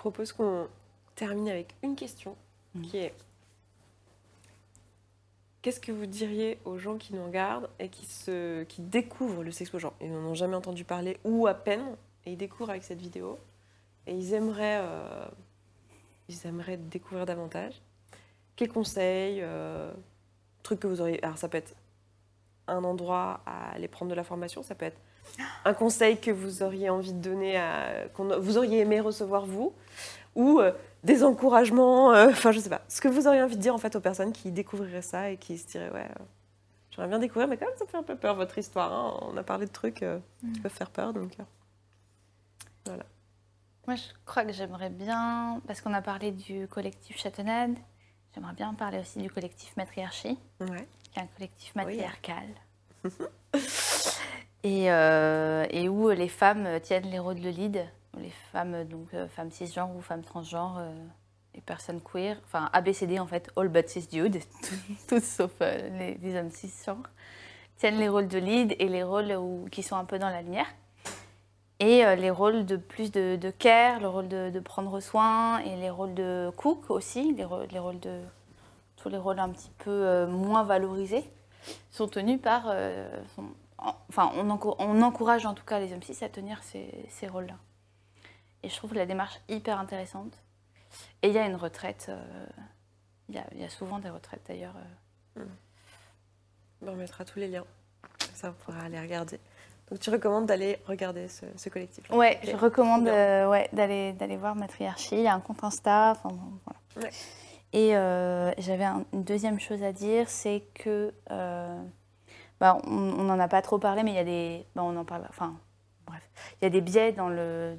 propose qu'on termine avec une question qui est Qu'est-ce que vous diriez aux gens qui nous regardent et qui, se, qui découvrent le sexpo genre? Ils n'en ont jamais entendu parler ou à peine et ils découvrent avec cette vidéo et ils aimeraient, euh, ils aimeraient découvrir davantage. Quels conseils euh, Trucs que vous auriez. Alors ça peut être un endroit à aller prendre de la formation. Ça peut être un conseil que vous auriez envie de donner, à, qu'on- vous auriez aimé recevoir vous, ou euh, des encouragements, euh, enfin je sais pas, ce que vous auriez envie de dire en fait aux personnes qui découvriraient ça et qui se diraient ouais, euh, j'aimerais bien découvrir, mais quand même ça me fait un peu peur votre histoire. hein. On a parlé de trucs qui peuvent faire peur, donc euh, Moi, je crois que j'aimerais bien, parce qu'on a parlé du collectif Châtenade, j'aimerais bien parler aussi du collectif Matriarchie, ouais. qui est un collectif Oui. euh, et où les femmes tiennent les rôles de lead, les femmes, donc euh, femmes cisgenres ou femmes transgenres, euh, et personnes queer, enfin ABCD en fait, all but cis dude, toutes sauf euh, les, les hommes cisgenres, tiennent les rôles de lead et les rôles qui sont un peu dans la lumière. Et euh, les rôles de plus de, care, le rôle de, prendre soin et les rôles de cook aussi, les, rôles- les de tous les rôles un petit peu euh, moins valorisés sont tenus par, euh, enfin on, encou- on encourage en tout cas les hommes cis à tenir ces, ces rôles-là. Et je trouve la démarche hyper intéressante. Et il y a une retraite, euh, il y, a, il y a souvent des retraites d'ailleurs. euh. Ben, on mettra tous les liens, Comme ça on pourra aller regarder. Donc tu recommandes d'aller regarder ce, ce collectif Ouais, Ok. je recommande euh, ouais, d'aller d'aller voir Matriarchie. Il y a un compte Insta. enfin, voilà. Ouais. Et j'avais un- une deuxième chose à dire, c'est que bah, on n'en a pas trop parlé, mais il y a des, bah, on en parle. Enfin, bref, il y a des biais dans le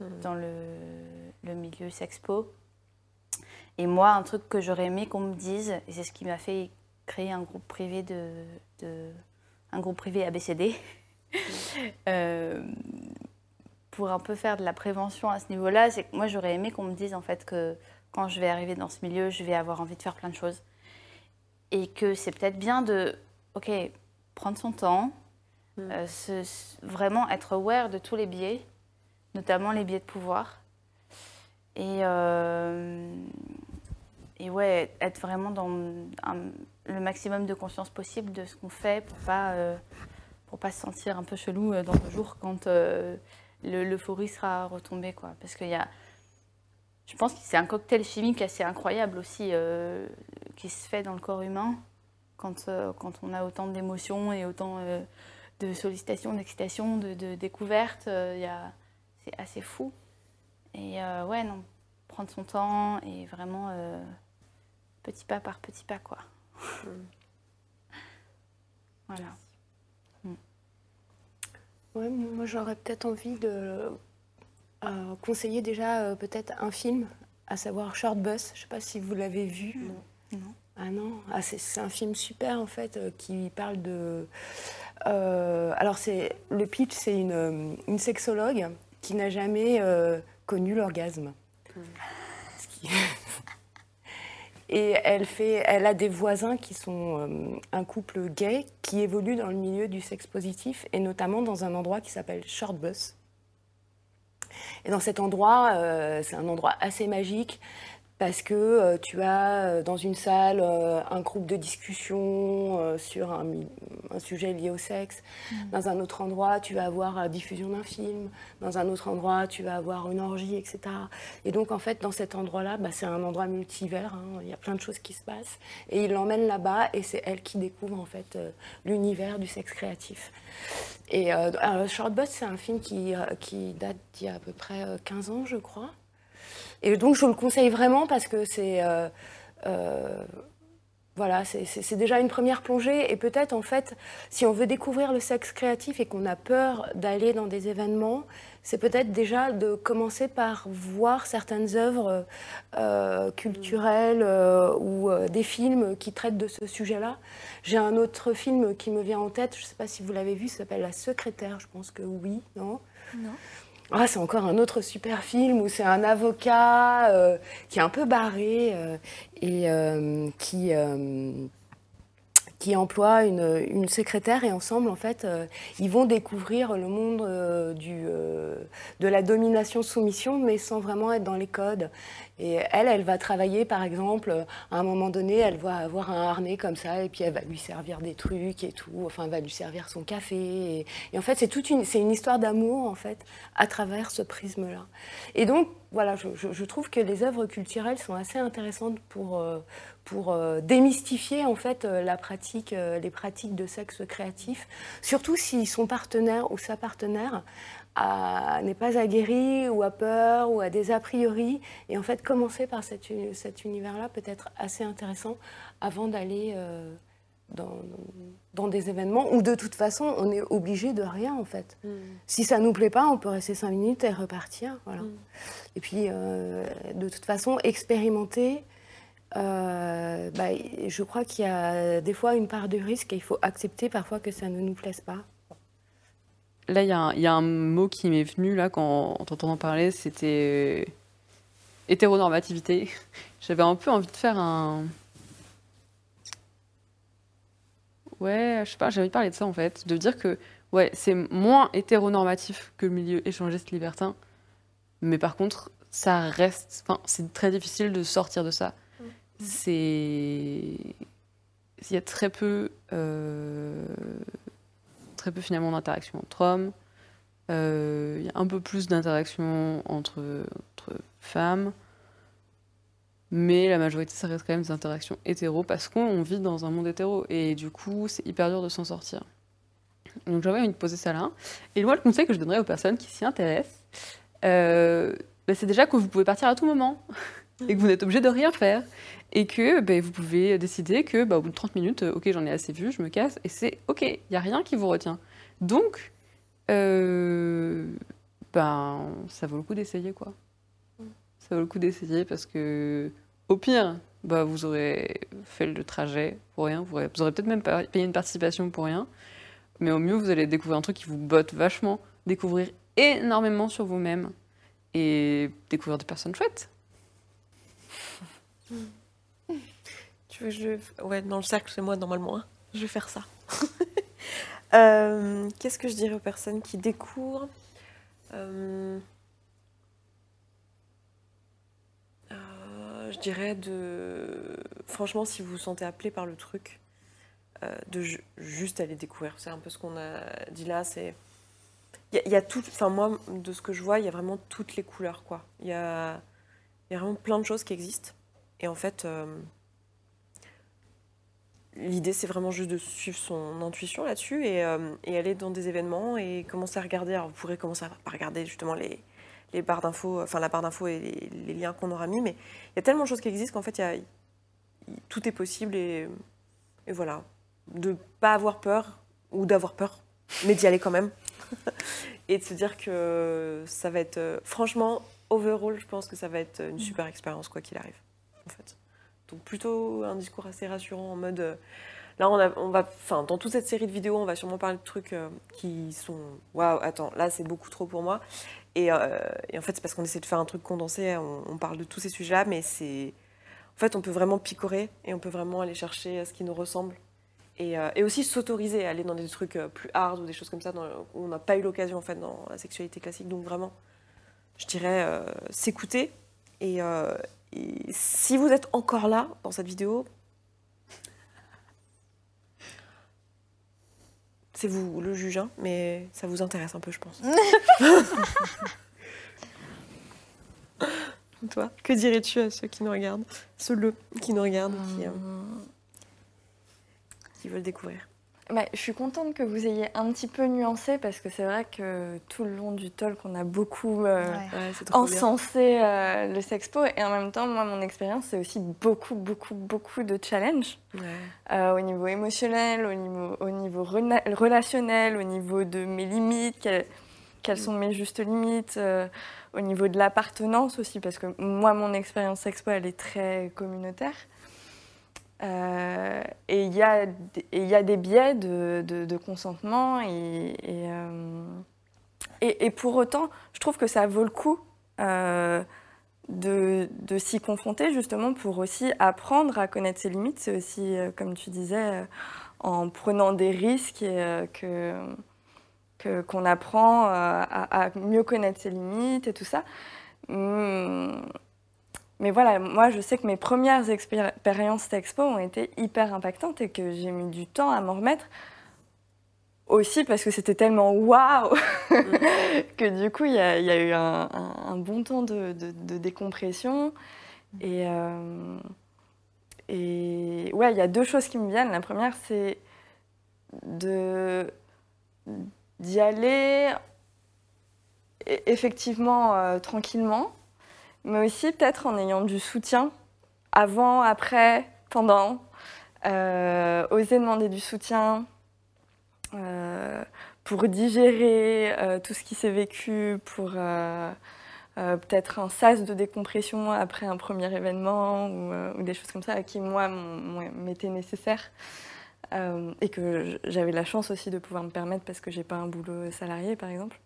Mhm. dans le, le milieu sexpo. Et moi, un truc que j'aurais aimé qu'on me dise, et c'est ce qui m'a fait créer un groupe privé de, de un groupe privé ABCD. Euh, pour un peu faire de la prévention à ce niveau-là, c'est que moi j'aurais aimé qu'on me dise en fait que quand je vais arriver dans ce milieu, je vais avoir envie de faire plein de choses. Et que c'est peut-être bien de, ok, prendre son temps, Mm. euh, se- vraiment être aware de tous les biais, notamment les biais de pouvoir. Et, euh, et ouais, être vraiment dans un- le maximum de conscience possible de ce qu'on fait pour pas, euh, pour pas se sentir un peu chelou dans le jour quand le- l'euphorie sera retombée. Quoi. Parce qu'il y a. Je pense que c'est un cocktail chimique assez incroyable aussi qui se fait dans le corps humain quand, euh, quand on a autant d'émotions et autant euh, de sollicitations, d'excitation, de, de découvertes. euh, c'est assez fou. Et ouais, non, prendre son temps et vraiment petit pas par petit pas, quoi. voilà. Ouais, moi j'aurais peut-être envie de euh, conseiller déjà euh, peut-être un film, à savoir Short Bus. Je sais pas si vous l'avez vu. Non. Ah non, ah, c'est un film super en fait euh, qui parle de. euh, alors c'est le pitch, c'est une, euh, une sexologue qui n'a jamais euh, connu l'orgasme. Qui- Et elle, fait, elle a des voisins qui sont euh, un couple gay qui évolue dans le milieu du sexe positif et notamment dans un endroit qui s'appelle Short Bus. Et dans cet endroit, c'est un endroit assez magique parce que euh, tu as euh, dans une salle euh, un groupe de discussion sur un, sujet lié au sexe. Dans un autre endroit, tu vas avoir la diffusion d'un film. Dans un autre endroit, tu vas avoir une orgie, etc. Et donc, en fait, dans cet endroit-là, bah, c'est un endroit multivers. hein. Il y a plein de choses qui se passent. Et il l'emmène là-bas et c'est elle qui découvre, en fait, l'univers du sexe créatif. Et euh, Short Bus, c'est un film qui, qui date d'il y a à peu près euh, 15 ans, je crois. Et donc, je le conseille vraiment parce que c'est. euh, euh, voilà, c'est- déjà une première plongée. Et peut-être, en fait, si on veut découvrir le sexe créatif et qu'on a peur d'aller dans des événements, c'est peut-être déjà de commencer par voir certaines œuvres euh, culturelles ou des films qui traitent de ce sujet-là. J'ai un autre film qui me vient en tête, je ne sais pas si vous l'avez vu, s'appelle La Secrétaire, je pense que oui, non? Non. Ah, c'est encore un autre super film où c'est un avocat euh, qui est un peu barré euh, et euh, qui, qui emploie une, une secrétaire et ensemble, en fait, ils vont découvrir le monde du, de la domination-soumission, mais sans vraiment être dans les codes. Et elle, elle va travailler, par exemple, à un moment donné, elle va avoir un harnais comme ça, et puis elle va lui servir des trucs et tout, enfin, elle va lui servir son café. Et, en fait, c'est toute une, une histoire d'amour, en fait, à travers ce prisme-là. Et donc, voilà, je, trouve que les œuvres culturelles sont assez intéressantes pour, euh, pour euh, démystifier, en fait, euh, la pratique, les pratiques de sexe créatif, surtout si son partenaire ou sa partenaire n'est pas aguerri ou a peur ou a des a priori. Et en fait, commencer par cet, uni- cet univers-là peut être assez intéressant avant d'aller euh, dans, dans des événements où de toute façon, on est obligé de rien en fait. Si ça nous plaît pas, on peut rester cinq minutes et repartir. Voilà. Et puis, euh, de toute façon, expérimenter. euh, bah, je crois qu'il y a des fois une part de risque et il faut accepter parfois que ça ne nous plaise pas. Là, il y, a un- il y a un mot qui m'est venu là quand en t'entendant parler, c'était euh, hétéronormativité. J'avais un peu envie de faire un. Ouais, je sais pas, j'ai envie de parler de ça en fait, de dire que ouais, c'est moins hétéronormatif que le milieu échangiste libertin, mais par contre, ça reste. Enfin, c'est très difficile de sortir de ça. C'est. Il y a très peu. euh, très peu finalement d'interaction entre hommes. Euh, Il y a un peu plus d'interaction entre, femmes. Mais la majorité, ça reste quand même des interactions hétéro parce qu'on vit dans un monde hétéro. Et du coup, c'est hyper dur de s'en sortir. Donc j'avais envie de poser ça là. Et moi, le conseil que je donnerais aux personnes qui s'y intéressent, euh, bah, c'est déjà que vous pouvez partir à tout moment. et que vous n'êtes obligé de rien faire. Et que bah, vous pouvez décider que bah, au bout de 30 minutes, euh, ok, j'en ai assez vu, je me casse. Et c'est ok, il n'y a rien qui vous retient. Donc, euh, ben, ça vaut le coup d'essayer, quoi. Ça vaut le coup d'essayer parce que, au pire, bah, vous aurez fait le trajet pour rien. Vous aurez, aurez peut-être même payé une participation pour rien. Mais au mieux, vous allez découvrir un truc qui vous botte vachement, découvrir énormément sur vous-même et découvrir des personnes chouettes. Tu veux je... Ouais, dans le cercle, c'est moi normalement. hein. Je vais faire ça. Euh, Qu'est-ce que je dirais aux personnes qui découvrent Euh, euh, Je dirais de... Franchement, si vous vous sentez appelé par le truc, de ju- juste aller découvrir. C'est un peu ce qu'on a dit là. C'est... Il y, a- tout... Enfin, moi, de ce que je vois, il y a vraiment toutes les couleurs, quoi. Il y a... il y a vraiment plein de choses qui existent. Et en fait... euh, L'idée, c'est vraiment juste de suivre son intuition là-dessus et, euh, et aller dans des événements et commencer à regarder. Alors, vous pourrez commencer à regarder justement les, les barres d'infos, enfin la barre d'infos et les, liens qu'on aura mis, mais il y a tellement de choses qui existent qu'en fait, tout est possible et, et voilà. De pas avoir peur ou d'avoir peur, mais d'y aller quand même. et de se dire que ça va être. euh, franchement, overall, je pense que ça va être une super expérience, quoi qu'il arrive, Donc plutôt un discours assez rassurant en mode euh, là on, va enfin dans toute cette série de vidéos on va sûrement parler de trucs euh, qui sont waouh attends là c'est beaucoup trop pour moi. Et, euh, et en fait c'est parce qu'on essaie de faire un truc condensé on, parle de tous ces sujets là mais c'est en fait on peut vraiment picorer et on peut vraiment aller chercher ce qui nous ressemble. Et, aussi s'autoriser à aller dans des trucs plus hard ou des choses comme ça où on n'a pas eu l'occasion en fait dans la sexualité classique. Donc vraiment je dirais s'écouter et si vous êtes encore là dans cette vidéo, c'est vous le juge, hein, mais ça vous intéresse un peu, je pense. Toi, que dirais-tu à ceux qui nous regardent? Ceux le qui nous regardent, qui, euh, qui veulent découvrir Bah, je suis contente que vous ayez un petit peu nuancé parce que c'est vrai que tout le long du talk, on a beaucoup euh, Ouais. Encensé euh, le sexpo et en même temps, moi, mon expérience, c'est aussi beaucoup, beaucoup, beaucoup de challenges Ouais. euh, au niveau émotionnel, au niveau, au niveau rena- relationnel, au niveau de mes limites, quelles, quelles sont mes justes limites, euh, au niveau de l'appartenance aussi, parce que moi, mon expérience sexpo, elle est très communautaire. Euh, et il y, y a des biais de, consentement euh, et- et pour autant, je trouve que ça vaut le coup euh, de, de s'y confronter justement pour aussi apprendre à connaître ses limites. C'est aussi, comme tu disais, en prenant des risques et, que qu'on apprend à, à mieux connaître ses limites et tout ça. Hum, mais voilà, moi je sais que mes premières expériences Texpo ont été hyper impactantes et que j'ai mis du temps à m'en remettre. Aussi parce que c'était tellement waouh que du coup il y, a eu un, bon temps de, décompression. Et, euh, et ouais, il y a deux choses qui me viennent. La première, c'est d'y aller e-, effectivement euh, tranquillement mais aussi peut-être en ayant du soutien avant, après, pendant. Euh, oser demander du soutien euh, pour digérer euh, tout ce qui s'est vécu, pour peut-être un sas de décompression après un premier événement ou, des choses comme ça qui, moi, m'étaient nécessaires. et que j'avais la chance aussi de pouvoir me permettre parce que j'ai pas un boulot salarié, par exemple.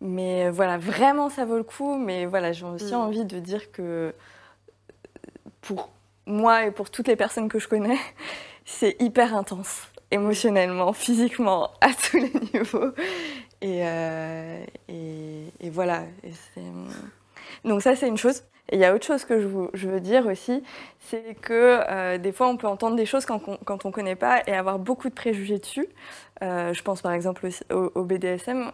Mais voilà, vraiment, ça vaut le coup. Mais voilà, j'ai aussi mm. envie de dire que pour moi et pour toutes les personnes que je connais, c'est hyper intense, émotionnellement, physiquement, à tous les niveaux. Et, euh, et, voilà. Donc ça, c'est une chose. Et il y a autre chose que je, je veux dire aussi, c'est que euh, des fois, on peut entendre des choses quand, quand on ne connaît pas et avoir beaucoup de préjugés dessus. Euh, je pense par exemple au, au BDSM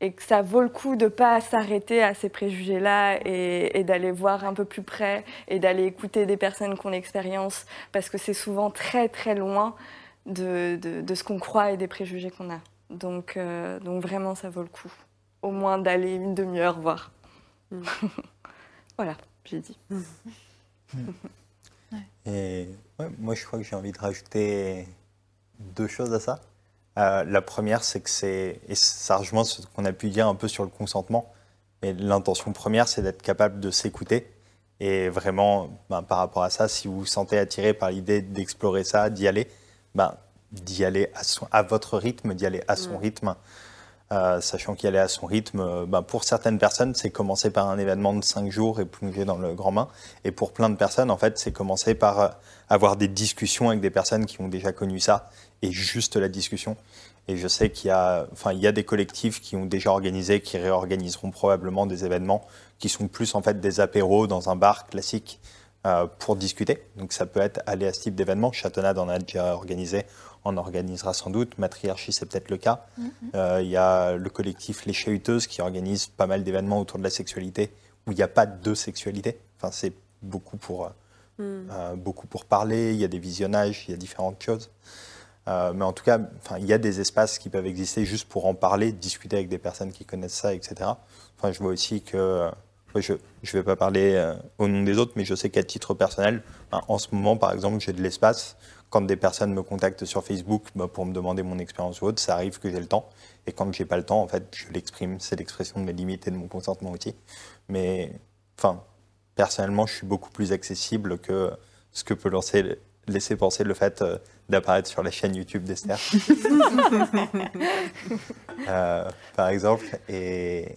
et que ça vaut le coup de ne pas s'arrêter à ces préjugés-là et, d'aller voir un peu plus près et d'aller écouter des personnes qui ont l'expérience parce que c'est souvent très très loin de, de, ce qu'on croit et des préjugés qu'on a. Donc, euh, donc vraiment, ça vaut le coup. Au moins d'aller une demi-heure voir. Mm. voilà, j'ai dit. Mm. Et moi, je crois que j'ai envie de rajouter deux choses à ça. Euh, la première, c'est que c'est, et ça rejoint ce qu'on a pu dire un peu sur le consentement, mais l'intention première, c'est d'être capable de s'écouter. Et vraiment, ben, par rapport à ça, si vous vous sentez attiré par l'idée d'explorer ça, d'y aller, ben, d'y aller à, à, votre rythme, d'y aller à son rythme. Euh, sachant qu'y aller à son rythme, ben, pour certaines personnes, c'est commencer par un événement de 5 jours et plonger dans le grand bain. Et pour plein de personnes, en fait, c'est commencer par euh, avoir des discussions avec des personnes qui ont déjà connu ça et juste la discussion. Et je sais qu'il y a, enfin, y a des collectifs qui ont déjà organisé, qui réorganiseront probablement des événements qui sont plus en fait des apéros dans un bar classique euh, pour discuter. Donc ça peut être aller à ce type d'événement. Châtonnade en a déjà organisé, on organisera sans doute. Matriarchie, c'est peut-être le cas. Mm-hmm. Euh, il y a le collectif Les Chahuteuses qui organise pas mal d'événements autour de la sexualité où il n'y a pas de sexualité. Enfin, c'est beaucoup pour, euh, mm. beaucoup pour parler, il y a des visionnages, il y a différentes choses. Euh, mais en tout cas, il y a des espaces qui peuvent exister juste pour en parler, discuter avec des personnes qui connaissent ça, etc. Enfin, je vois aussi que, euh, je ne vais pas parler euh, au nom des autres, mais je sais qu'à titre personnel, en ce moment, par exemple, j'ai de l'espace. Quand des personnes me contactent sur Facebook ben, pour me demander mon expérience ou autre, ça arrive que j'ai le temps. Et quand j'ai pas le temps, en fait, je l'exprime. C'est l'expression de mes limites et de mon consentement aussi. Mais, enfin, personnellement, je suis beaucoup plus accessible que ce que peut lancer laisser penser le fait euh, d'apparaître sur la chaîne YouTube d'Esther. Euh, par exemple. Et,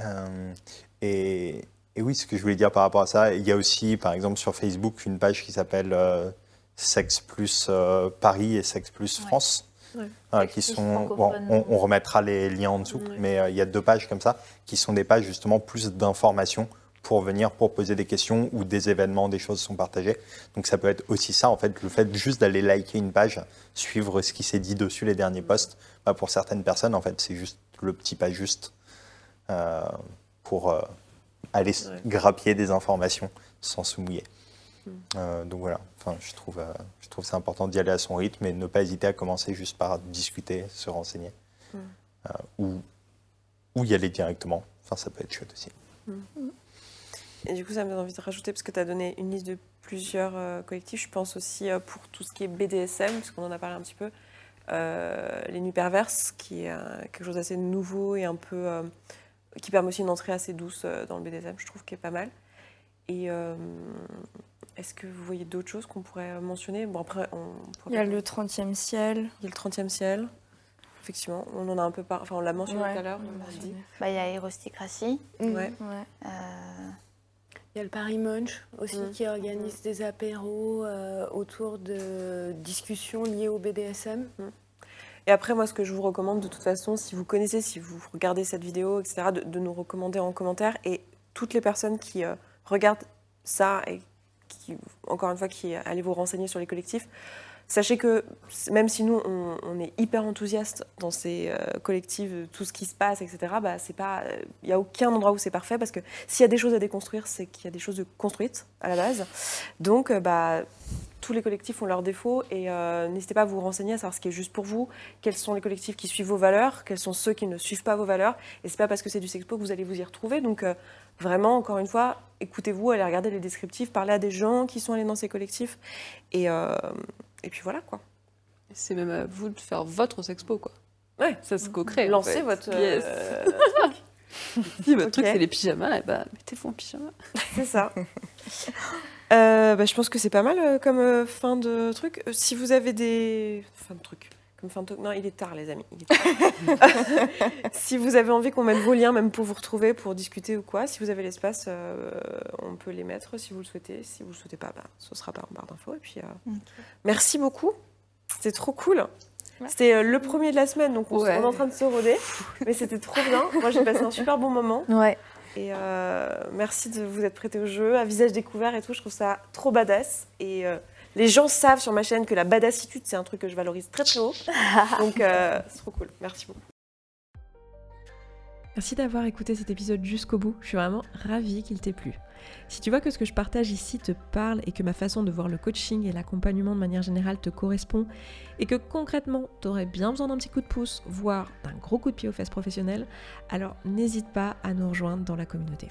euh, et, et, oui, ce que je voulais dire par rapport à ça, il y a aussi, par exemple, sur Facebook, une page qui s'appelle Sexe plus Paris et Sexe plus France. qui sont, on, remettra les liens en dessous, mais il y a deux pages comme ça qui sont des pages justement plus d'informations pour venir pour poser des questions ou des événements, des choses sont partagées. Donc ça peut être aussi ça, en fait, le fait juste d'aller liker une page, suivre ce qui s'est dit dessus les derniers posts. Bah, pour certaines personnes, en fait, c'est juste le petit pas juste euh, pour euh, aller grappiller des informations sans se mouiller. Euh, donc voilà, enfin, je trouve, je trouve c'est important d'y aller à son rythme et ne pas hésiter à commencer juste par discuter, se renseigner hmm. ou, ou y aller directement. Enfin, ça peut être chouette aussi. Hmm. Et du coup, ça me donne envie de rajouter, parce que tu as donné une liste de plusieurs euh, collectifs. Je pense aussi euh, pour tout ce qui est BDSM, parce qu'on en a parlé un petit peu, euh, les nuits perverses, qui est quelque chose d'assez nouveau et un peu. qui permet aussi une entrée assez douce dans le BDSM, je trouve, qui est pas mal. Et est-ce que vous voyez d'autres choses qu'on pourrait mentionner? Bon, après, on Il y a le 30e ciel. Il y a le 30e ciel. Effectivement, on en a un peu par... enfin, on l'a mentionné tout à l'heure. Bah, il y a Erosticratie. Ouais. ouais. Il y a le Paris Munch aussi mm. qui organise des apéros euh, autour de discussions liées au BDSM. Mm. Et après, moi, ce que je vous recommande de toute façon, si vous connaissez, si vous regardez cette vidéo, etc., de, de nous recommander en commentaire. Et toutes les personnes qui euh, regardent ça et encore une fois, qui allez vous renseigner sur les collectifs, sachez que même si nous, on, est hyper enthousiastes dans ces euh, collectifs, tout ce qui se passe, etc., bah, c'est pas, il n'y a aucun endroit où c'est parfait parce que s'il y a des choses à déconstruire, c'est qu'il y a des choses de construites à la base. Donc, euh, bah, tous les collectifs ont leurs défauts et euh, n'hésitez pas à vous renseigner à savoir ce qui est juste pour vous, quels sont les collectifs qui suivent vos valeurs, quels sont ceux qui ne suivent pas vos valeurs. Et c'est pas parce que c'est du sexpo que vous allez vous y retrouver. Donc euh, vraiment, encore une fois, écoutez-vous, allez regarder les descriptifs, parlez à des gens qui sont allés dans ces collectifs. Et, euh, et puis voilà quoi. C'est même à vous de faire votre sexpo, quoi. Ouais. Ça se co-crée. en Lancez fait. votre. Yes. euh, Si votre truc, c'est les pyjamas, et bah, mettez-vous en pyjama. C'est ça. Euh, bah, je pense que c'est pas mal euh, comme fin de truc. Si vous avez des. Fin de truc. Non, il est tard, les amis. tard. si vous avez envie qu'on mette vos liens, même pour vous retrouver, pour discuter ou quoi, si vous avez l'espace, euh, on peut les mettre si vous le souhaitez. Si vous le souhaitez pas, bah, ce sera pas en barre d'infos. Et puis, euh, merci beaucoup. C'était trop cool. C'était euh, le premier de la semaine, donc on, Ouais. est en train de se roder. mais c'était trop bien. Moi, j'ai passé un super bon moment. Ouais. Et euh, merci de vous être prêté au jeu, à visage découvert et tout. Je trouve ça trop badass. Et les gens savent sur ma chaîne que la badassitude, c'est un truc que je valorise très très haut. Donc euh, c'est trop cool. Merci beaucoup. Merci d'avoir écouté cet épisode jusqu'au bout. Je suis vraiment ravie qu'il t'ait plu. Si tu vois que ce que je partage ici te parle et que ma façon de voir le coaching et l'accompagnement de manière générale te correspond et que concrètement tu aurais bien besoin d'un petit coup de pouce, voire d'un gros coup de pied aux fesses professionnelles, alors n'hésite pas à nous rejoindre dans la communauté.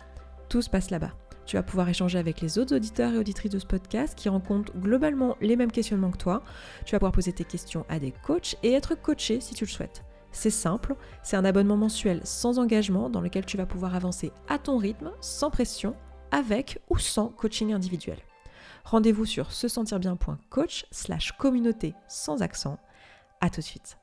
Tout se passe là-bas. Tu vas pouvoir échanger avec les autres auditeurs et auditrices de ce podcast qui rencontrent globalement les mêmes questionnements que toi. Tu vas pouvoir poser tes questions à des coachs et être coaché si tu le souhaites. C'est simple, c'est un abonnement mensuel sans engagement dans lequel tu vas pouvoir avancer à ton rythme, sans pression, avec ou sans coaching individuel. Rendez-vous sur se sentir bien.coach slash communauté sans accent. À tout de suite.